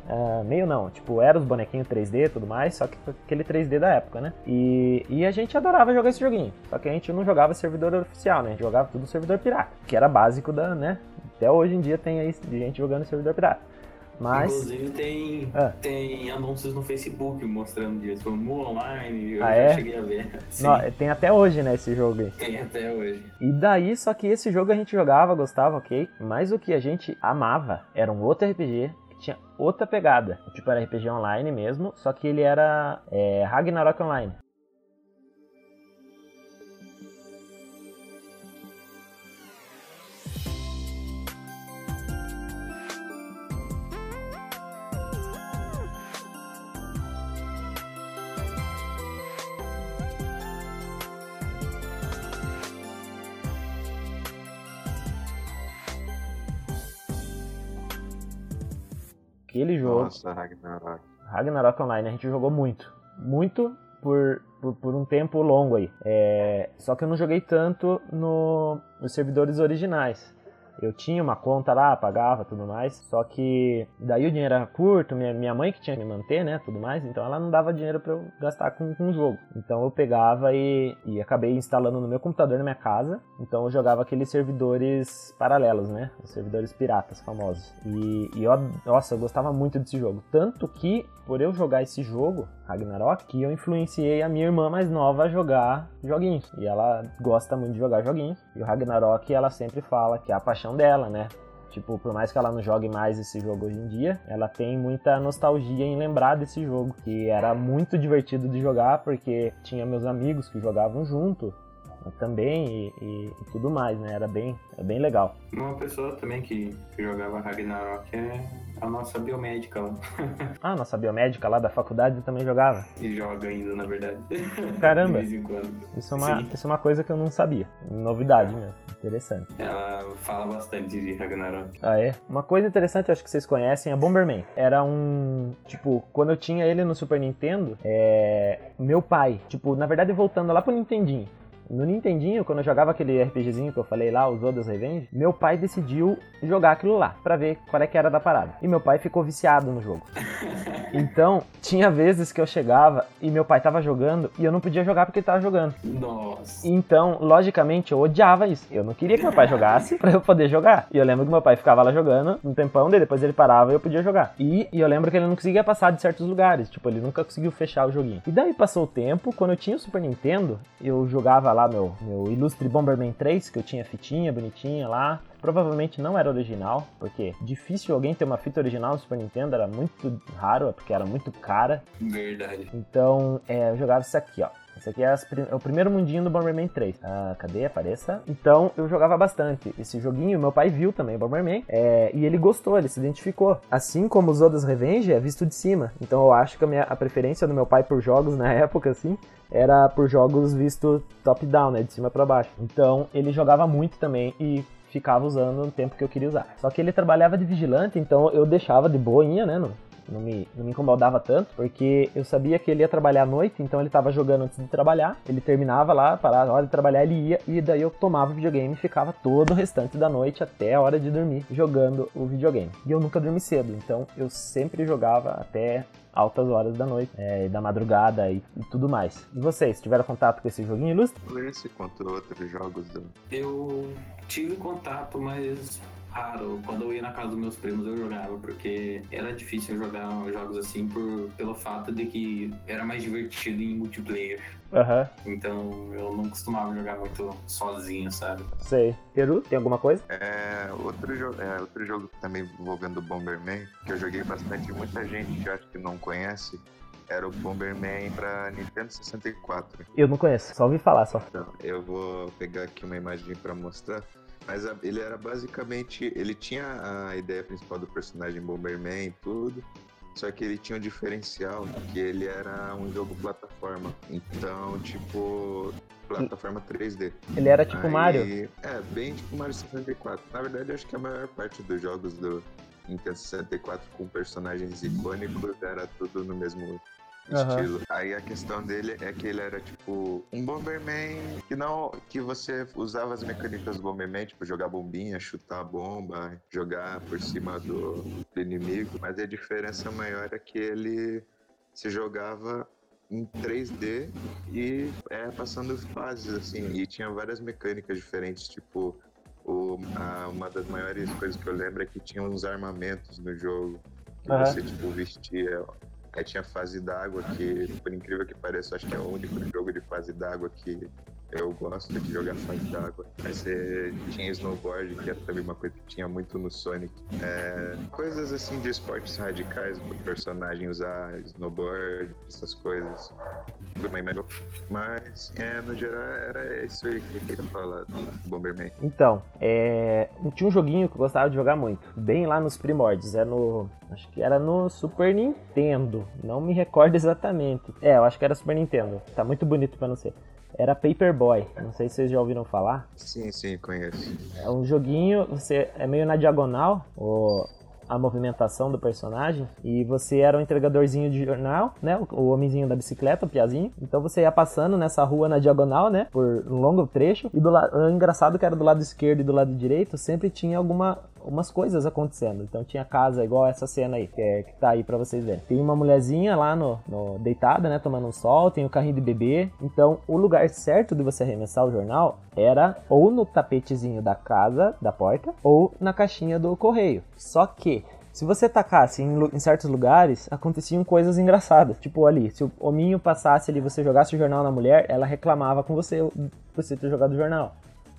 ah, meio não, tipo, era os bonequinhos 3D e tudo mais, só que foi aquele 3D da época, né? E, e a gente adorava jogar esse joguinho, só que a gente não jogava servidor oficial, né? A gente jogava tudo servidor pirata, que era básico da, né? Até hoje em dia tem aí gente jogando servidor pirata. Mas, Inclusive tem, Ah. tem anúncios no Facebook mostrando isso. O Mu Online, eu Ah, já é? cheguei a ver. Nó- tem até hoje, né, esse jogo aí. tem até hoje. E daí, só que esse jogo a gente jogava, gostava, ok? Mas o que a gente amava era um outro RPG tinha outra pegada. Tipo, era RPG online mesmo, só que ele era é, Ragnarok Online. Aquele jogo, Nossa, Ragnarok. Ragnarok Online, a gente jogou muito. Muito por, por, por um tempo longo aí. É, só que eu não joguei tanto no, nos servidores originais. Eu tinha uma conta lá, pagava tudo mais, só que daí o dinheiro era curto, minha, minha mãe que tinha que me manter, né, tudo mais, então ela não dava dinheiro pra eu gastar com, o jogo. Então eu pegava e, e acabei instalando no meu computador na minha casa, então eu jogava aqueles servidores paralelos, né, os servidores piratas famosos. E, e eu, nossa, eu gostava muito desse jogo, tanto que por eu jogar esse jogo, Ragnarok, eu influenciei a minha irmã mais nova a jogar joguinhos. E ela gosta muito de jogar joguinhos. E o Ragnarok, ela sempre fala que é a paixão dela, né? Tipo, por mais que ela não jogue mais esse jogo hoje em dia, ela tem muita nostalgia em lembrar desse jogo, que era muito divertido de jogar porque tinha meus amigos que jogavam junto também e, e- e tudo mais, né? Era bem, era bem legal. Uma pessoa também que, que jogava Ragnarok é a nossa biomédica lá. Ah, nossa biomédica lá da faculdade também jogava. E joga ainda, na verdade. Caramba. De vez em quando. Isso é uma, Sim. isso é uma coisa que eu não sabia. Novidade mesmo. Interessante. Ela fala bastante de Ragnarok. Ah, é? Uma coisa interessante, acho que vocês conhecem, é Bomberman. Era um. Tipo, quando eu tinha ele no Super Nintendo, é. Meu pai, tipo, na verdade, voltando lá pro Nintendinho. No Nintendinho, quando eu jogava aquele RPGzinho que eu falei lá, os Odas Revenge, meu pai decidiu jogar aquilo lá, pra ver qual é que era da parada. E meu pai ficou viciado no jogo. Então, tinha vezes que eu chegava e meu pai tava jogando e eu não podia jogar porque ele tava jogando. Nossa. Então, logicamente, eu odiava isso. Eu não queria que meu pai jogasse pra eu poder jogar. E eu lembro que meu pai ficava lá jogando um tempão, daí depois ele parava e eu podia jogar. E, e eu lembro que ele não conseguia passar de certos lugares. Tipo, ele nunca conseguiu fechar o joguinho. E daí passou o tempo, quando eu tinha o Super Nintendo, eu jogava lá meu, meu ilustre Bomberman 3, que eu tinha fitinha bonitinha lá. provavelmente não era original, porque difícil alguém ter uma fita original no Super Nintendo, era muito raro, porque era muito cara. Verdade. Então, é, eu jogava isso aqui, ó. Esse aqui é, as é o primeiro mundinho do Bomberman 3. Ah, cadê? Apareça. Então, eu jogava bastante esse joguinho. Meu pai viu também Bomberman. é, e ele gostou, ele se identificou. Assim como os Odas Revenge, é visto de cima. Então, eu acho que a, minha, a preferência do meu pai por jogos na época, assim, era por jogos visto top-down, né? De cima pra baixo. Então, ele jogava muito também e ficava usando no tempo que eu queria usar. Só que ele trabalhava de vigilante, então eu deixava de boinha, né? Não me, não me incomodava tanto, porque eu sabia que ele ia trabalhar à noite, então ele tava jogando antes de trabalhar, ele terminava lá, parava, a hora de trabalhar ele ia, e daí eu tomava o videogame e ficava todo o restante da noite até a hora de dormir jogando o videogame. E eu nunca dormi cedo, então eu sempre jogava até altas horas da noite, é, da madrugada e, e tudo mais. E vocês, tiveram contato com esse joguinho ilustre? Esse quanto outros jogos do. Eu tive contato, mas raro. Quando eu ia na casa dos meus primos eu jogava, porque era difícil jogar jogos assim por, pelo fato de que era mais divertido em multiplayer. Aham, Então eu não costumava jogar muito sozinho, sabe? sei. Peru, tem alguma coisa? É, outro, jo é, outro jogo também envolvendo o Bomberman, que eu joguei bastante e muita gente que eu acho que não conhece, era o Bomberman pra Nintendo 64. Eu não conheço, só ouvi falar só. Então, eu vou pegar aqui uma imagem pra mostrar. Mas a- ele era basicamente. Ele tinha a ideia principal do personagem Bomberman e tudo. Só que ele tinha um diferencial, que ele era um jogo plataforma. Então, tipo. Plataforma 3D. Ele era tipo Aí- Mario? É, bem tipo Mario 64. Na verdade, eu acho que a maior parte dos jogos do Nintendo 64 com personagens icônicos era tudo no mesmo Estilo. Aí a questão dele é que ele era tipo um Bomberman que não. que você usava as mecânicas do Bomberman, tipo jogar bombinha, chutar bomba, jogar por cima do, do inimigo, mas a diferença maior é que ele se jogava em 3D e é, passando fases, assim, e tinha várias mecânicas diferentes, tipo, o, a- uma das maiores coisas que eu lembro é que tinha uns armamentos no jogo, que Aham. você, tipo, vestia, aí tinha fase d'água, que, por incrível que pareça, acho que é o único jogo de fase d'água que eu gosto de jogar fase d'água. Aí você tinha snowboard, que é também uma coisa que tinha muito no Sonic. É, coisas assim de esportes radicais, o personagem usar snowboard, essas coisas. Mas, é, no geral, era isso aí que eu queria falar do Bomberman. Então, é... tinha um joguinho que eu gostava de jogar muito, bem lá nos primórdios, é no... acho que era no Super Nintendo, não me recordo exatamente. É, eu acho que era Super Nintendo, tá muito bonito pra não ser. Era Paperboy, não sei se vocês já ouviram falar. Sim, sim, conheço. É um joguinho, você é meio na diagonal, a movimentação do personagem, e você era um entregadorzinho de jornal, né? O, homenzinho da bicicleta, o piazinho. Então você ia passando nessa rua na diagonal, né? Por um longo trecho. E do lado, o engraçado que era do lado esquerdo e do lado direito, sempre tinha alguma umas coisas acontecendo. Então tinha casa igual essa cena aí, que, é, que tá aí pra vocês verem. Tem uma mulherzinha lá no, no deitada, né, tomando um sol, tem o carrinho de bebê. Então o lugar certo de você arremessar o jornal era ou no tapetezinho da casa, da porta, ou na caixinha do correio. Só que se você tacasse em, em certos lugares, aconteciam coisas engraçadas. Tipo ali, se o hominho passasse ali, você jogasse o jornal na mulher, ela reclamava com você por você ter jogado o jornal.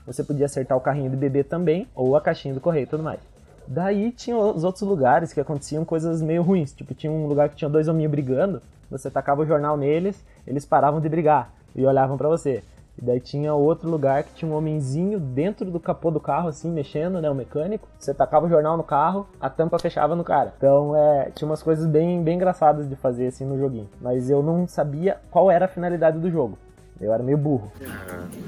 Você podia acertar o carrinho de bebê também, ou a caixinha do correio e tudo mais. Daí tinha os outros lugares que aconteciam coisas meio ruins. Tipo, tinha um lugar que tinha dois hominhos brigando, você tacava o jornal neles, eles paravam de brigar e olhavam pra você. E daí tinha outro lugar que tinha um homenzinho dentro do capô do carro, assim, mexendo, né? O mecânico. Você tacava o jornal no carro, a tampa fechava no cara. Então, é, tinha umas coisas bem, bem engraçadas de fazer, assim, no joguinho. Mas eu não sabia qual era a finalidade do jogo. Eu era meio burro.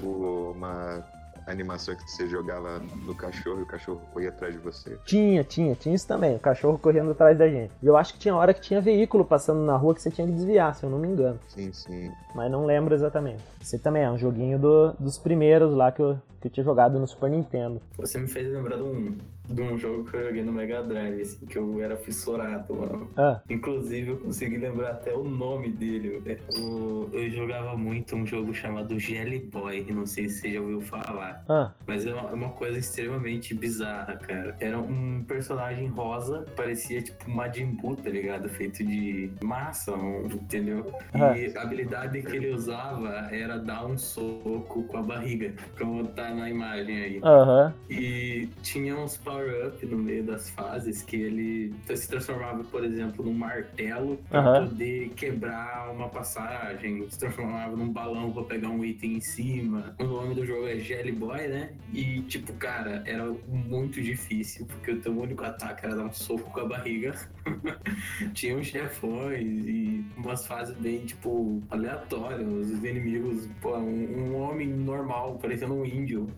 O- uma animação que você jogava no cachorro e o cachorro corria atrás de você. Tinha, tinha, tinha isso também, o cachorro correndo atrás da gente. E eu acho que tinha hora que tinha veículo passando na rua que você tinha que desviar, se eu não me engano. Sim, sim. Mas não lembro exatamente. Esse também é um joguinho do- dos primeiros lá que eu, que eu tinha jogado no Super Nintendo. Você me fez lembrar de um, de um jogo que eu joguei no Mega Drive, assim, que eu era fissurado, mano. Ah, Inclusive, eu consegui lembrar até o nome dele. Eu, eu jogava muito um jogo chamado Jelly Boy, não sei se você já ouviu falar. ah, Mas é uma, é uma coisa extremamente bizarra, cara. Era um personagem rosa, parecia tipo Majin Buu, tá ligado? Feito de massa, entendeu? E a habilidade que ele usava era dar um soco com a barriga, como tá na imagem aí. aham, E tinha uns power-up no meio das fases que ele se transformava, por exemplo, num martelo pra Aham. poder quebrar uma passagem, se transformava num balão pra pegar um item em cima. O nome do jogo é Jelly Boy, né? E, tipo, cara, era muito difícil, porque o teu único ataque era dar um soco com a barriga. tinha uns chefões e umas fases bem, tipo, aleatórias. Os inimigos, pô, um, um homem normal, parecendo um índio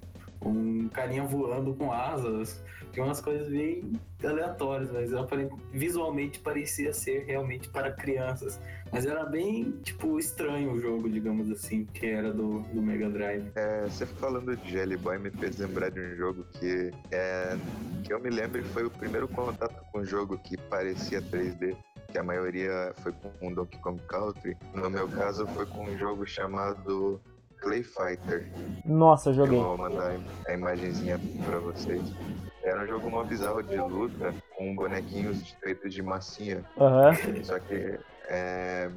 um carinha voando com asas. Tinha umas coisas bem aleatórias, mas visualmente parecia ser realmente para crianças. Mas era bem, tipo, estranho o jogo, digamos assim, que era do, do Mega Drive. É, você falando de Jelly Boy me fez lembrar de um jogo que, é, que eu me lembro que foi o primeiro contato com um jogo que parecia 3D. Que a maioria foi com Donkey Kong Country. No meu caso, foi com um jogo chamado Clay Fighter. Nossa, eu Eu joguei. vou mandar a imagenzinha pra vocês. Era um jogo mó bizarro de luta, com bonequinhos feitos de massinha. Aham, Só que é,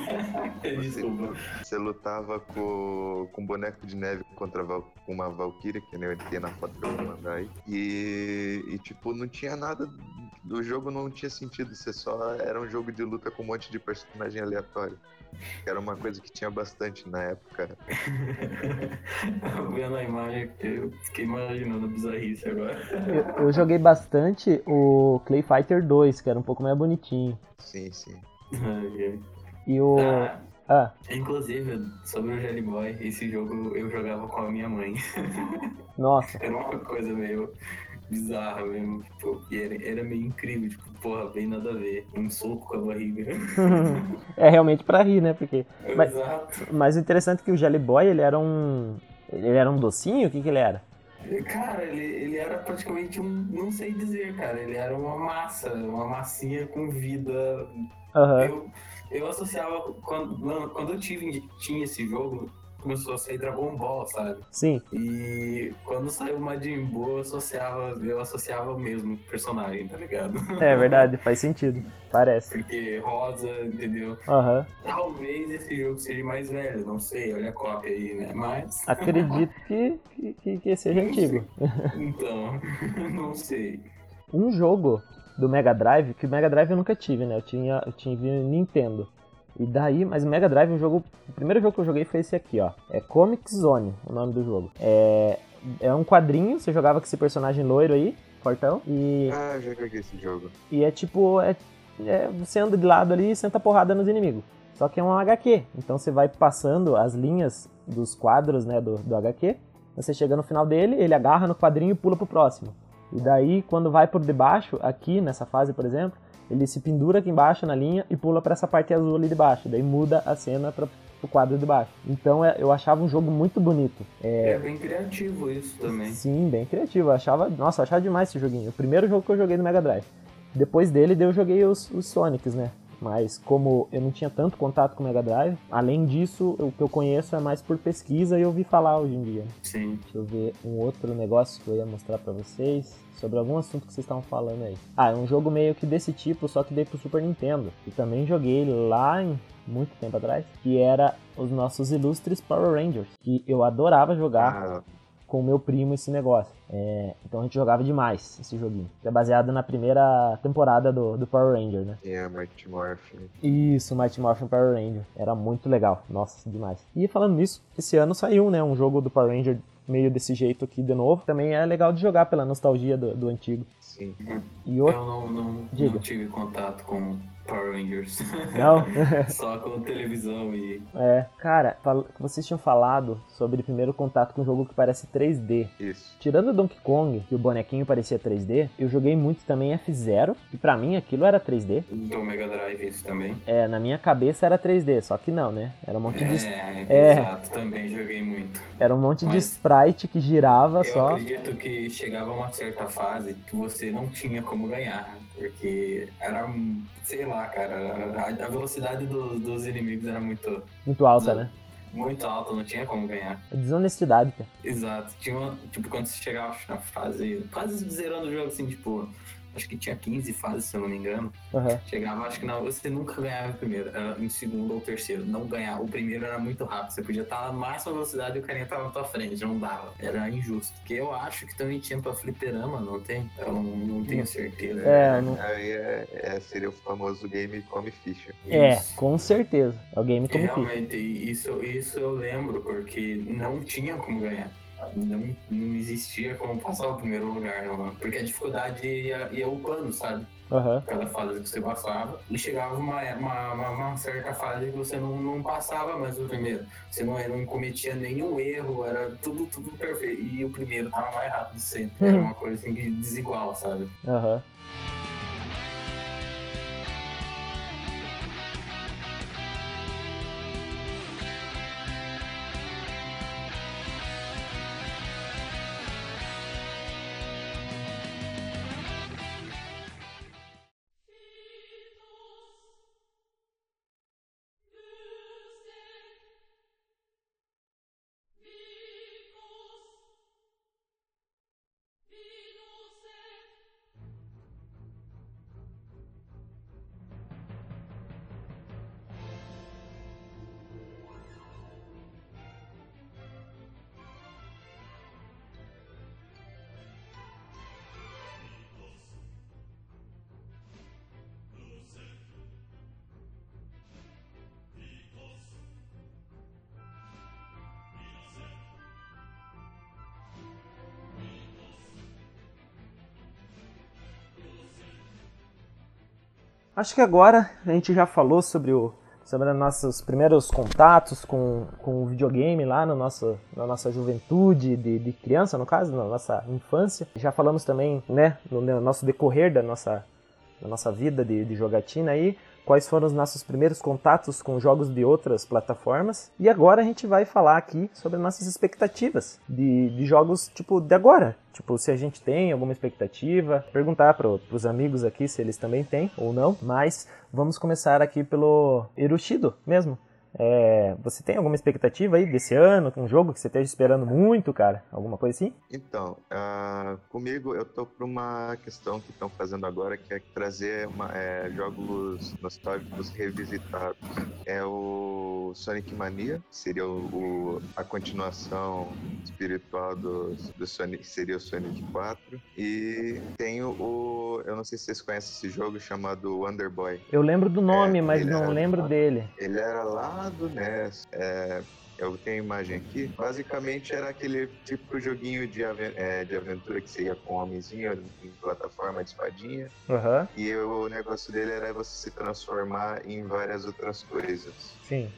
Desculpa. você lutava com, com um boneco de neve contra Val- uma Valkyria, que nem eu tem na foto que eu vou mandar aí. E, e, tipo, não tinha nada. O jogo não tinha sentido, você só era um jogo de luta com um monte de personagem aleatório. Era uma coisa que tinha bastante na época. Vendo a imagem, eu fiquei imaginando a bizarrice agora. eu, eu joguei bastante o Clay Fighter 2, que era um pouco mais bonitinho. Sim, sim. E o. Ah, Ah, inclusive, sobre o Jelly Boy, esse jogo eu jogava com a minha mãe. nossa. Era uma coisa meio bizarra mesmo. Tipo, e era, era meio incrível, tipo, porra, bem nada a ver. Um soco com a barriga. é realmente pra rir, né? Porque. Mas- Exato. Mas o interessante é que o Jelly Boy, ele era um. Ele era um docinho? O que, que ele era? Cara, ele, ele era praticamente um. Não sei dizer, cara. Ele era uma massa, uma massinha com vida. Aham. Eu, eu associava. Quando, quando eu tive, tinha esse jogo, começou a sair Dragon Ball, sabe? Sim. E quando saiu Majin Buu, eu associava, eu associava o mesmo personagem, tá ligado? É verdade, faz sentido. Parece. Porque rosa, entendeu? Aham. Talvez esse jogo seja mais velho, não sei, olha a cópia aí, né? Mas. Acredito que, que- que, seja antigo. Então, não sei. Um jogo do Mega Drive, que o Mega Drive eu nunca tive, né? Eu tinha, eu tive Nintendo. E daí, mas o Mega Drive, o jogo. O primeiro jogo que eu joguei foi esse aqui, ó. É Comic Zone, o nome do jogo. É, é um quadrinho, você jogava com esse personagem loiro aí, fortão. E, Ah, eu já joguei esse jogo. e é tipo. É, é, você anda de lado ali e senta porrada nos inimigos. Só que é um HQ. Então você vai passando as linhas dos quadros, né, do, do HQ. Você chega no final dele, ele agarra no quadrinho e pula pro próximo. E daí, quando vai por debaixo, aqui nessa fase, por exemplo, ele se pendura aqui embaixo na linha e pula para essa parte azul ali de baixo. Daí muda a cena para o quadro de baixo. Então é- eu achava um jogo muito bonito. É bem criativo isso também. Sim, bem criativo. Eu achava, nossa, eu achava demais esse joguinho. O primeiro jogo que eu joguei no Mega Drive. Depois dele, daí eu joguei os, os Sonics, né? Mas como eu não tinha tanto contato com o Mega Drive, além disso, o que eu conheço é mais por pesquisa e ouvi falar hoje em dia. Sim. Deixa eu ver um outro negócio que eu ia mostrar pra vocês sobre algum assunto que vocês estavam falando aí. Ah, é um jogo meio que desse tipo, só que dei pro Super Nintendo. E também joguei lá em muito tempo atrás, que era os nossos ilustres Power Rangers, que eu adorava jogar Ah, com o meu primo esse negócio. É, então a gente jogava demais esse joguinho. Que é baseado na primeira temporada do, do Power Ranger, né? e a Mighty Morphin. Isso, Mighty Morphin Power Ranger. Era muito legal. Nossa, demais. E falando nisso, esse ano saiu, né, um jogo do Power Ranger meio desse jeito aqui de novo. Também é legal de jogar pela nostalgia do, do antigo. Sim. E outro... Eu não, não, não tive contato com Power Rangers. Não? Só com televisão e. é. Cara, vocês tinham falado sobre o primeiro contato com um jogo que parece 3D. Isso. Tirando o Donkey Kong, que o bonequinho parecia 3D, eu joguei muito também F-Zero, e pra mim aquilo era 3D. Do Mega Drive isso também. É, na minha cabeça era 3D, só que não, né? Era um monte de, É, É. exato, também joguei muito. era um monte de Mas- sprite que girava Eu só. acredito que chegava uma certa fase que você não tinha como ganhar. Porque era, sei lá, cara, a, a velocidade do- dos inimigos era muito, Muito alta, né? muito alta, não tinha como ganhar. É Desonestidade, cara. Exato. Tinha uma, tipo, quando você chegava na fase, quase zerando o jogo, assim, tipo, acho que tinha 15 fases, se eu não me engano. Aham. Chegava, acho que não, você nunca ganhava o primeiro, era em segundo ou terceiro. Não ganhar. O primeiro era muito rápido. Você podia estar na máxima velocidade e o carinha tava na tua frente. Não dava. Era injusto. Porque eu acho que também tinha pra fliperama, não tem? Eu não, não tenho certeza. É, não- Aí é, é- seria o famoso game come ficha. é, Isso. com certeza. É o game como fica. Realmente, isso, isso eu lembro, porque não tinha como ganhar. Não, não existia como passar o primeiro lugar, não. porque a dificuldade ia, ia upando, sabe? Aham. Cada fase que você passava, e chegava uma, uma, uma, uma certa fase que você não, não passava mais o primeiro. Você não, não cometia nenhum erro, era tudo, tudo perfeito. E o primeiro tava mais rápido sempre. Era Uhum. uma coisa assim desigual, sabe? Aham. Acho que agora a gente já falou sobre o sobre os nossos primeiros contatos com, com o videogame lá no nosso, na nossa juventude, de, de criança, no caso, na nossa infância. Já falamos também, né, no, no nosso decorrer da nossa, da nossa vida de, de jogatina aí, quais foram os nossos primeiros contatos com jogos de outras plataformas. E agora a gente vai falar aqui sobre nossas expectativas de, de jogos, tipo, de agora. Tipo, se a gente tem alguma expectativa, perguntar para os amigos aqui se eles também têm ou não. Mas vamos começar aqui pelo Erushido mesmo. É, você tem alguma expectativa aí desse ano, um jogo que você esteja esperando muito, cara? Alguma coisa assim? Então, ah, comigo eu tô por uma questão que estão fazendo agora, que é trazer uma- é, jogos nostálgicos revisitados. É o Sonic Mania, que seria o, o- a continuação espiritual do, do Sonic, seria o Sonic 4. E tem o, o- eu não sei se vocês conhecem esse jogo chamado Wonder Boy. Eu lembro do nome, É, mas não era- lembro dele. Ele era lá do NES. é, eu tenho a imagem aqui. Basicamente era aquele tipo joguinho de, aven- é, de aventura que você ia com um homenzinho em plataforma de espadinha. Aham, E o negócio dele era você se transformar em várias outras coisas. sim.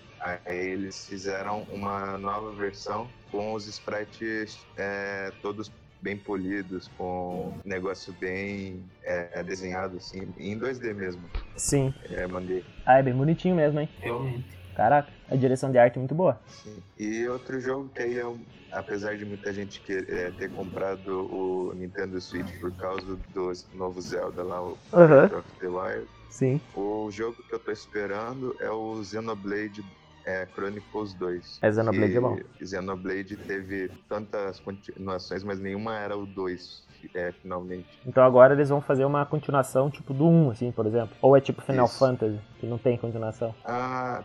Aí eles fizeram uma nova versão com os sprites é, todos bem polidos, com um negócio bem é, desenhado assim, em 2D mesmo. Sim. É, mandei. Ah, é bem bonitinho mesmo, hein? Realmente. Caraca, a direção de arte é muito boa. Sim. E outro jogo que aí, eu, apesar de muita gente é, ter comprado o Nintendo Switch por causa do novo Zelda lá, o. Breath of the Wild, Sim. o jogo que eu tô esperando é o Xenoblade é, Chronicles 2. É, Xenoblade que é bom. Xenoblade teve tantas continuações, mas nenhuma era o 2, é, finalmente. Então agora eles vão fazer uma continuação tipo do 1, assim, por exemplo. Ou é tipo Final Isso. Fantasy, que não tem continuação. Ah,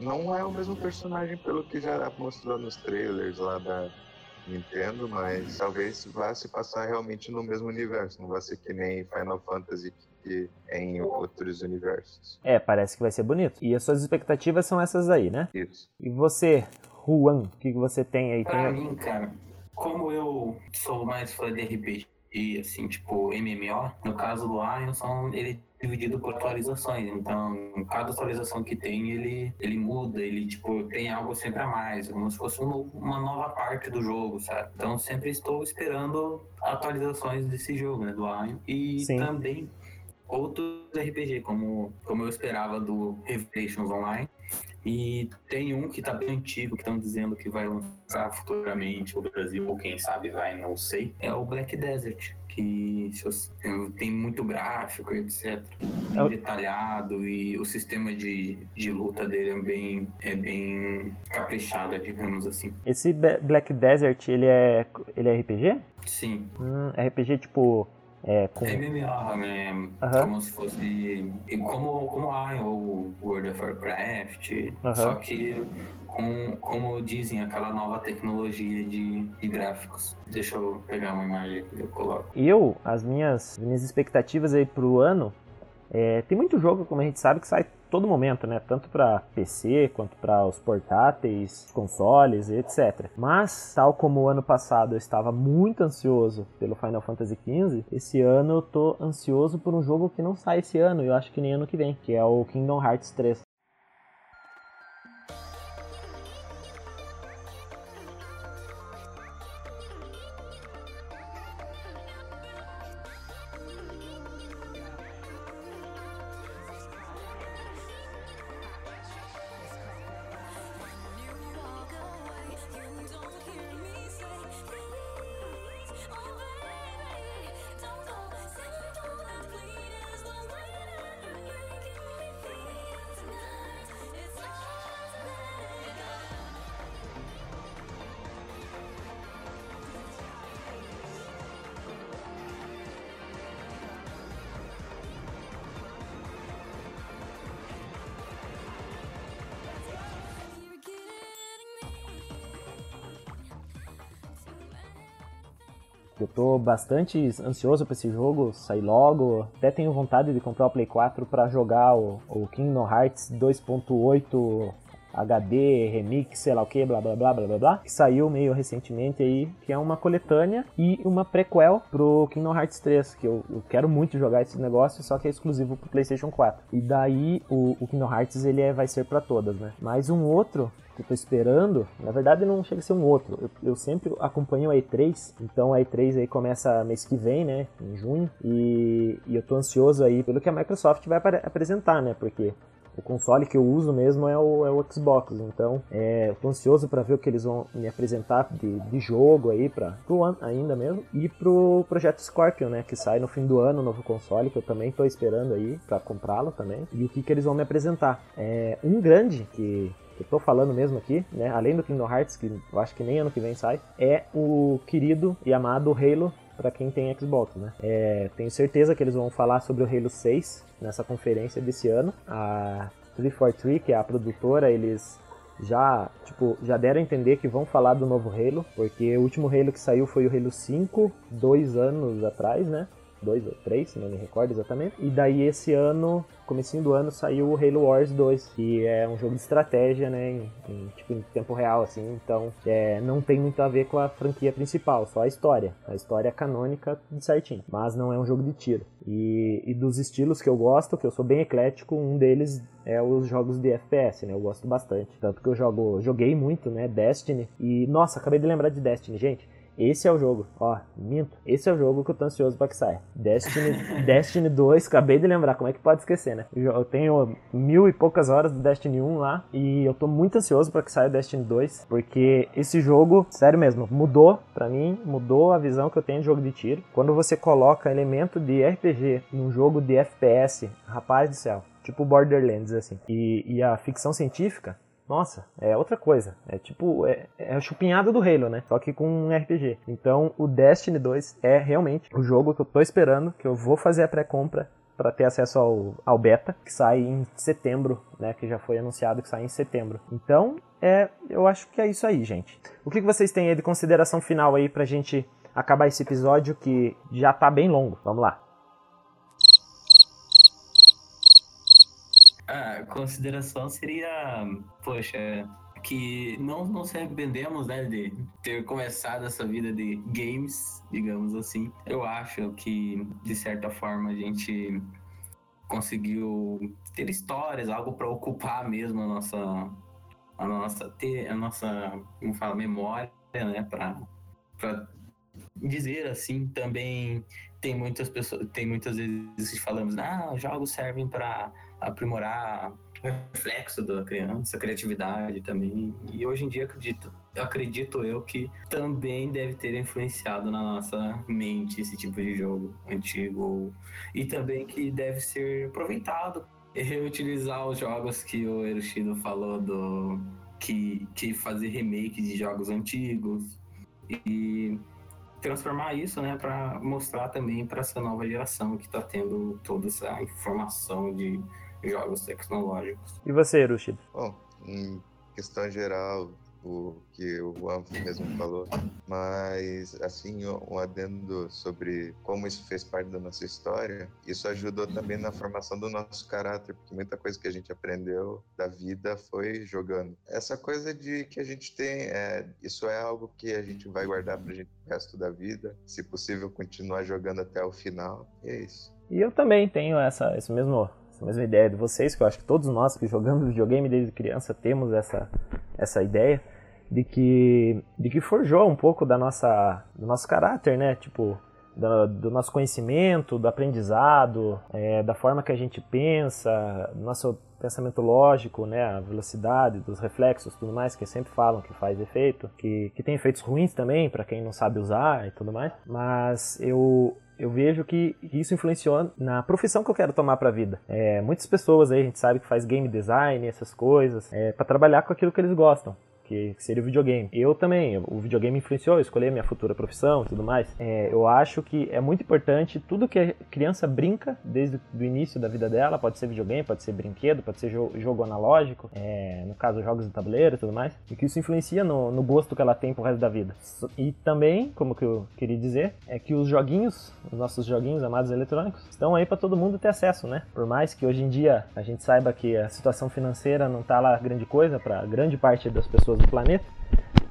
não é o mesmo personagem pelo que já mostrou nos trailers lá da Nintendo, mas talvez vá se passar realmente no mesmo universo, não vai ser que nem Final Fantasy que é em outros universos. É, parece que vai ser bonito. E as suas expectativas são essas aí, né? Isso. E você, Juan, o que que você tem aí? Pra Tem... mim, cara, como eu sou mais fã de RPG RPG, assim, tipo MMO, no caso do Ion, são, ele é dividido por atualizações. Então, cada atualização que tem, ele, ele muda, ele, tipo, tem algo sempre a mais, como se fosse um novo- uma nova parte do jogo, sabe? Então, sempre estou esperando atualizações desse jogo, né, do Ion. E Sim. também outros RPG, como, como eu esperava do Revelations Online. E tem um que tá bem antigo, que estão dizendo que vai lançar futuramente no Brasil, ou quem sabe vai, não sei. É o Black Desert, que tem muito gráfico, etc. É o- Detalhado e o sistema de, de luta dele é bem, é bem caprichado, digamos assim. Esse Black Desert, ele é, ele é RPG? Sim, Hum, RPG tipo. É, com. é MMO, né? Aham. Como se fosse. Como, como a ou World of Warcraft. Aham. Só que com, como dizem, aquela nova tecnologia de, de gráficos. Deixa eu pegar uma imagem que eu coloco. Eu, as minhas, minhas expectativas aí pro ano, é, tem muito jogo, como a gente sabe, que sai todo momento, né? Tanto para PC quanto para os portáteis, consoles etc. Mas, tal como o ano passado eu estava muito ansioso pelo Final Fantasy XV, esse ano eu tô ansioso por um jogo que não sai esse ano, eu acho que nem ano que vem, que é o Kingdom Hearts 3. Eu tô bastante ansioso pra esse jogo sair logo. Até tenho vontade de comprar o Play 4 pra jogar o, o Kingdom Hearts 2.8 HD, remix, sei lá o que, blá blá blá blá blá blá, que saiu meio recentemente aí, que é uma coletânea e uma prequel pro Kingdom Hearts 3, que eu, eu quero muito jogar esse negócio, só que é exclusivo pro PlayStation 4. E daí o, o Kingdom Hearts ele é- vai ser pra todas, né? Mas um outro que eu tô esperando, na verdade não chega a ser um outro. Eu, eu sempre acompanho a E3, então a E3 aí começa mês que vem, né, em junho, e, e eu tô ansioso aí pelo que a Microsoft vai apresentar, né, porque o console que eu uso mesmo é o, é o Xbox, então é, eu tô ansioso para ver o que eles vão me apresentar de, de jogo aí para pro One ainda mesmo e pro projeto Scorpion, né, que sai no fim do ano, novo console que eu também tô esperando aí para comprá-lo também e o que que eles vão me apresentar. É um grande que eu tô falando mesmo aqui, né, além do Kingdom Hearts que eu acho que nem ano que vem sai, é o querido e amado Halo para quem tem Xbox, né? É, tenho certeza que eles vão falar sobre o Halo 6 nessa conferência desse ano. A 343, que é a produtora, eles já, tipo, já deram a entender que vão falar do novo Halo, porque o último Halo que saiu foi o Halo 5, dois anos atrás, né? Dois ou três, não me recordo exatamente. E daí esse ano, comecinho do ano, saiu o Halo Wars 2, que é um jogo de estratégia, né? Em, em, tipo, em tempo real, assim. Então, é, não tem muito a ver com a franquia principal, só a história. A história é canônica de certinho. Mas não é um jogo de tiro. E, e dos estilos que eu gosto, que eu sou bem eclético, um deles é os jogos de FPS, né? Eu gosto bastante. Tanto que eu jogo, joguei muito, né? Destiny. E, nossa, acabei de lembrar de Destiny, gente. Esse é o jogo, ó, minto. Esse é o jogo que eu tô ansioso pra que saia. Destiny, Destiny 2, acabei de lembrar, como é que pode esquecer, né? Eu tenho mil e poucas horas do Destiny 1 lá e eu tô muito ansioso pra que saia Destiny 2, porque esse jogo, sério mesmo, mudou pra mim, mudou a visão que eu tenho de jogo de tiro. Quando você coloca elemento de RPG num jogo de FPS, rapaz do céu, tipo Borderlands, assim, e, e a ficção científica, nossa, é outra coisa. É tipo, é, é a chupinhada do Halo, né? Só que com um RPG. Então, o Destiny 2 é realmente o jogo que eu tô esperando, que eu vou fazer a pré-compra para ter acesso ao, ao beta, que sai em setembro, né? Que já foi anunciado que sai em setembro. Então, é, eu acho que é isso aí, gente. O que que vocês têm aí de consideração final aí pra gente acabar esse episódio que já tá bem longo? Vamos lá. A consideração seria, poxa, que não nos arrependemos, né, de ter começado essa vida de games, digamos assim. Eu acho que, de certa forma, a gente conseguiu ter histórias, algo para ocupar mesmo a nossa, a nossa, ter a nossa, como fala, memória, né, para dizer assim. Também tem muitas pessoas, tem muitas vezes que falamos, ah, jogos servem para aprimorar o reflexo da criança, a criatividade também. E hoje em dia acredito, acredito eu que também deve ter influenciado na nossa mente esse tipo de jogo antigo. E também que deve ser aproveitado. Reutilizar os jogos que o Eroshido falou do que, que fazer remake de jogos antigos. E transformar isso, né, para mostrar também para essa nova geração que está tendo toda essa informação de jogos tecnológicos. E você, Erushido? Bom, em questão geral, o que o Anf mesmo falou, mas assim, um adendo sobre como isso fez parte da nossa história, isso ajudou também na formação do nosso caráter, porque muita coisa que a gente aprendeu da vida foi jogando. Essa coisa de que a gente tem, é, isso é algo que a gente vai guardar pra gente o resto da vida, se possível continuar jogando até o final, e é isso. E eu também tenho essa, esse mesmo, essa mesma ideia de vocês, que eu acho que todos nós que jogamos videogame desde criança temos essa, essa ideia de que, de que forjou um pouco da nossa, do nosso caráter, né? Tipo, do, do nosso conhecimento, do aprendizado, é, da forma que a gente pensa, do nosso pensamento lógico, né, a velocidade dos reflexos, tudo mais que sempre falam que faz efeito, que, que tem efeitos ruins também para quem não sabe usar e tudo mais. Mas eu eu vejo que isso influenciou na profissão que eu quero tomar para a vida. É, muitas pessoas aí a gente sabe que faz game design, essas coisas, é, para trabalhar com aquilo que eles gostam que seria o videogame. Eu também, o videogame influenciou, eu escolhi a minha futura profissão e tudo mais. É, eu acho que é muito importante tudo que a criança brinca desde o início da vida dela, pode ser videogame, pode ser brinquedo, pode ser jogo, jogo analógico, é, no caso jogos de tabuleiro e tudo mais, e que isso influencia no, no gosto que ela tem pro resto da vida. E também, como que eu queria dizer, é que os joguinhos, os nossos joguinhos amados eletrônicos, estão aí para todo mundo ter acesso, né? Por mais que hoje em dia a gente saiba que a situação financeira não tá lá grande coisa para grande parte das pessoas do planeta.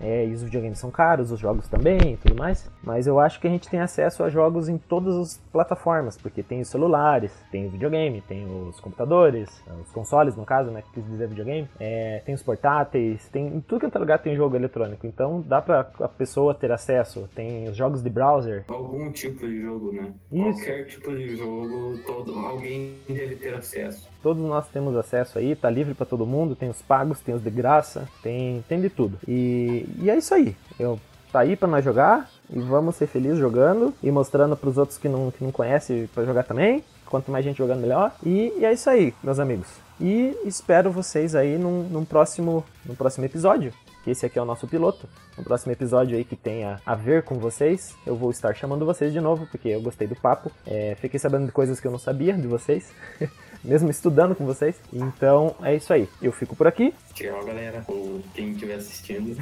É, e os videogames são caros, os jogos também e tudo mais. Mas eu acho que a gente tem acesso a jogos em todas as plataformas, porque tem os celulares, tem o videogame, tem os computadores, os consoles no caso, né? Que quis dizer videogame. É, tem os portáteis, tem em tudo que é lugar tem jogo eletrônico. Então dá pra a pessoa ter acesso. Tem os jogos de browser. Algum tipo de jogo, né? Isso. Qualquer tipo de jogo, todo, alguém deve ter acesso. Todos nós temos acesso aí, tá livre para todo mundo, tem os pagos, tem os de graça, tem, tem de tudo. E, e é isso aí. Eu tá aí para nós jogar e vamos ser felizes jogando e mostrando para os outros que não, que não conhecem para jogar também. Quanto mais gente jogando, melhor. E, e, é isso aí, meus amigos. E espero vocês aí num, num, próximo, num próximo episódio. Que esse aqui é o nosso piloto. No próximo episódio aí que tenha a ver com vocês, eu vou estar chamando vocês de novo, porque eu gostei do papo. É, fiquei sabendo de coisas que eu não sabia de vocês. mesmo estudando com vocês. Então é isso aí. Eu fico por aqui. Tchau, galera. Ou quem estiver assistindo.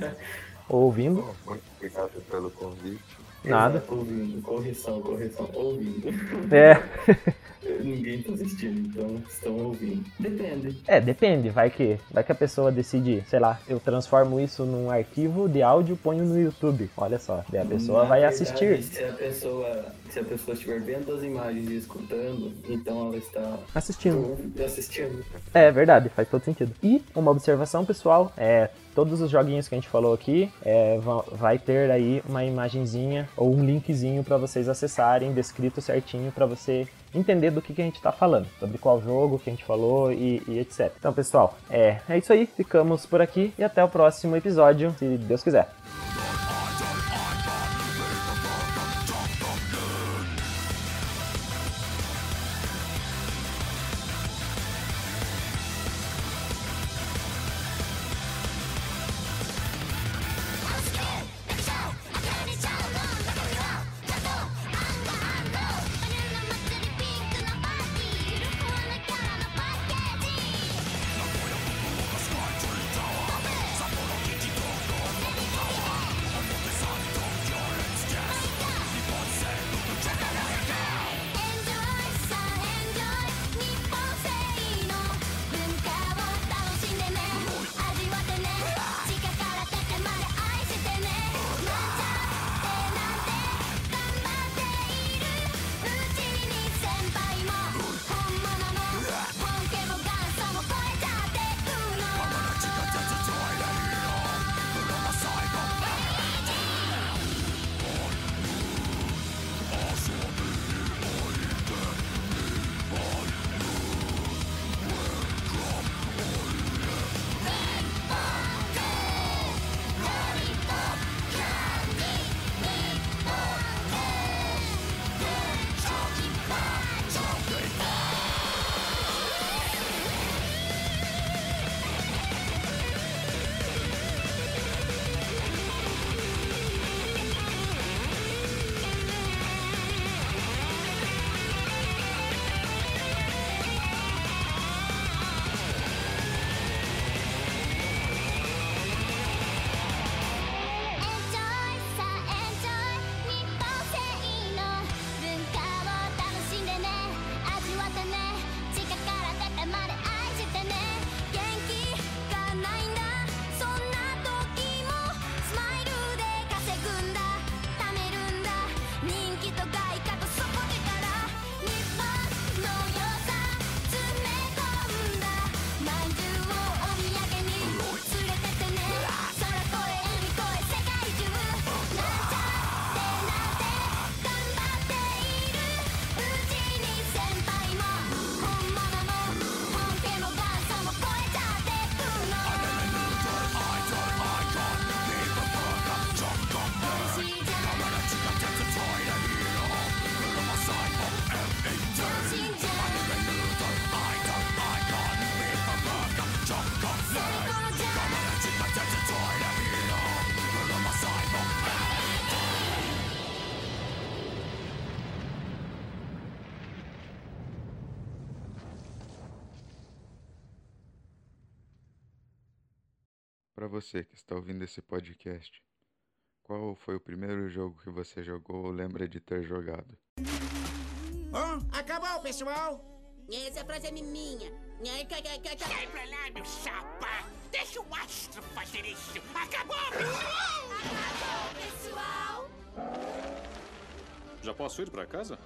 Ou ouvindo. Bom, muito obrigado pelo convite. Nada. Ouvindo. Correção, correção. Ouvindo. É. Ninguém tá assistindo, então estão ouvindo. Depende. É, depende. Vai que, vai que a pessoa decide, sei lá, eu transformo isso num arquivo de áudio e ponho no YouTube. Olha só. Daí a pessoa Na vai verdade, assistir. Se a pessoa, se a pessoa estiver vendo as imagens e escutando, então ela está Assistindo. assistindo. É verdade, faz todo sentido. E uma observação, pessoal, é todos os joguinhos que a gente falou aqui, é, va- vai ter aí uma imagenzinha ou um linkzinho para vocês acessarem, descrito certinho para você entender do que, que a gente tá falando, sobre qual jogo que a gente falou e, e etc. Então, pessoal, é, é isso aí. Ficamos por aqui e até o próximo episódio, se Deus quiser. você que está ouvindo esse podcast. Qual foi o primeiro jogo que você jogou ou lembra de ter jogado? Acabou, pessoal! Essa frase é minha. Sai pra lá, meu chapa! Deixa o astro fazer isso! Acabou, pessoal! Acabou, pessoal! Já posso ir pra casa?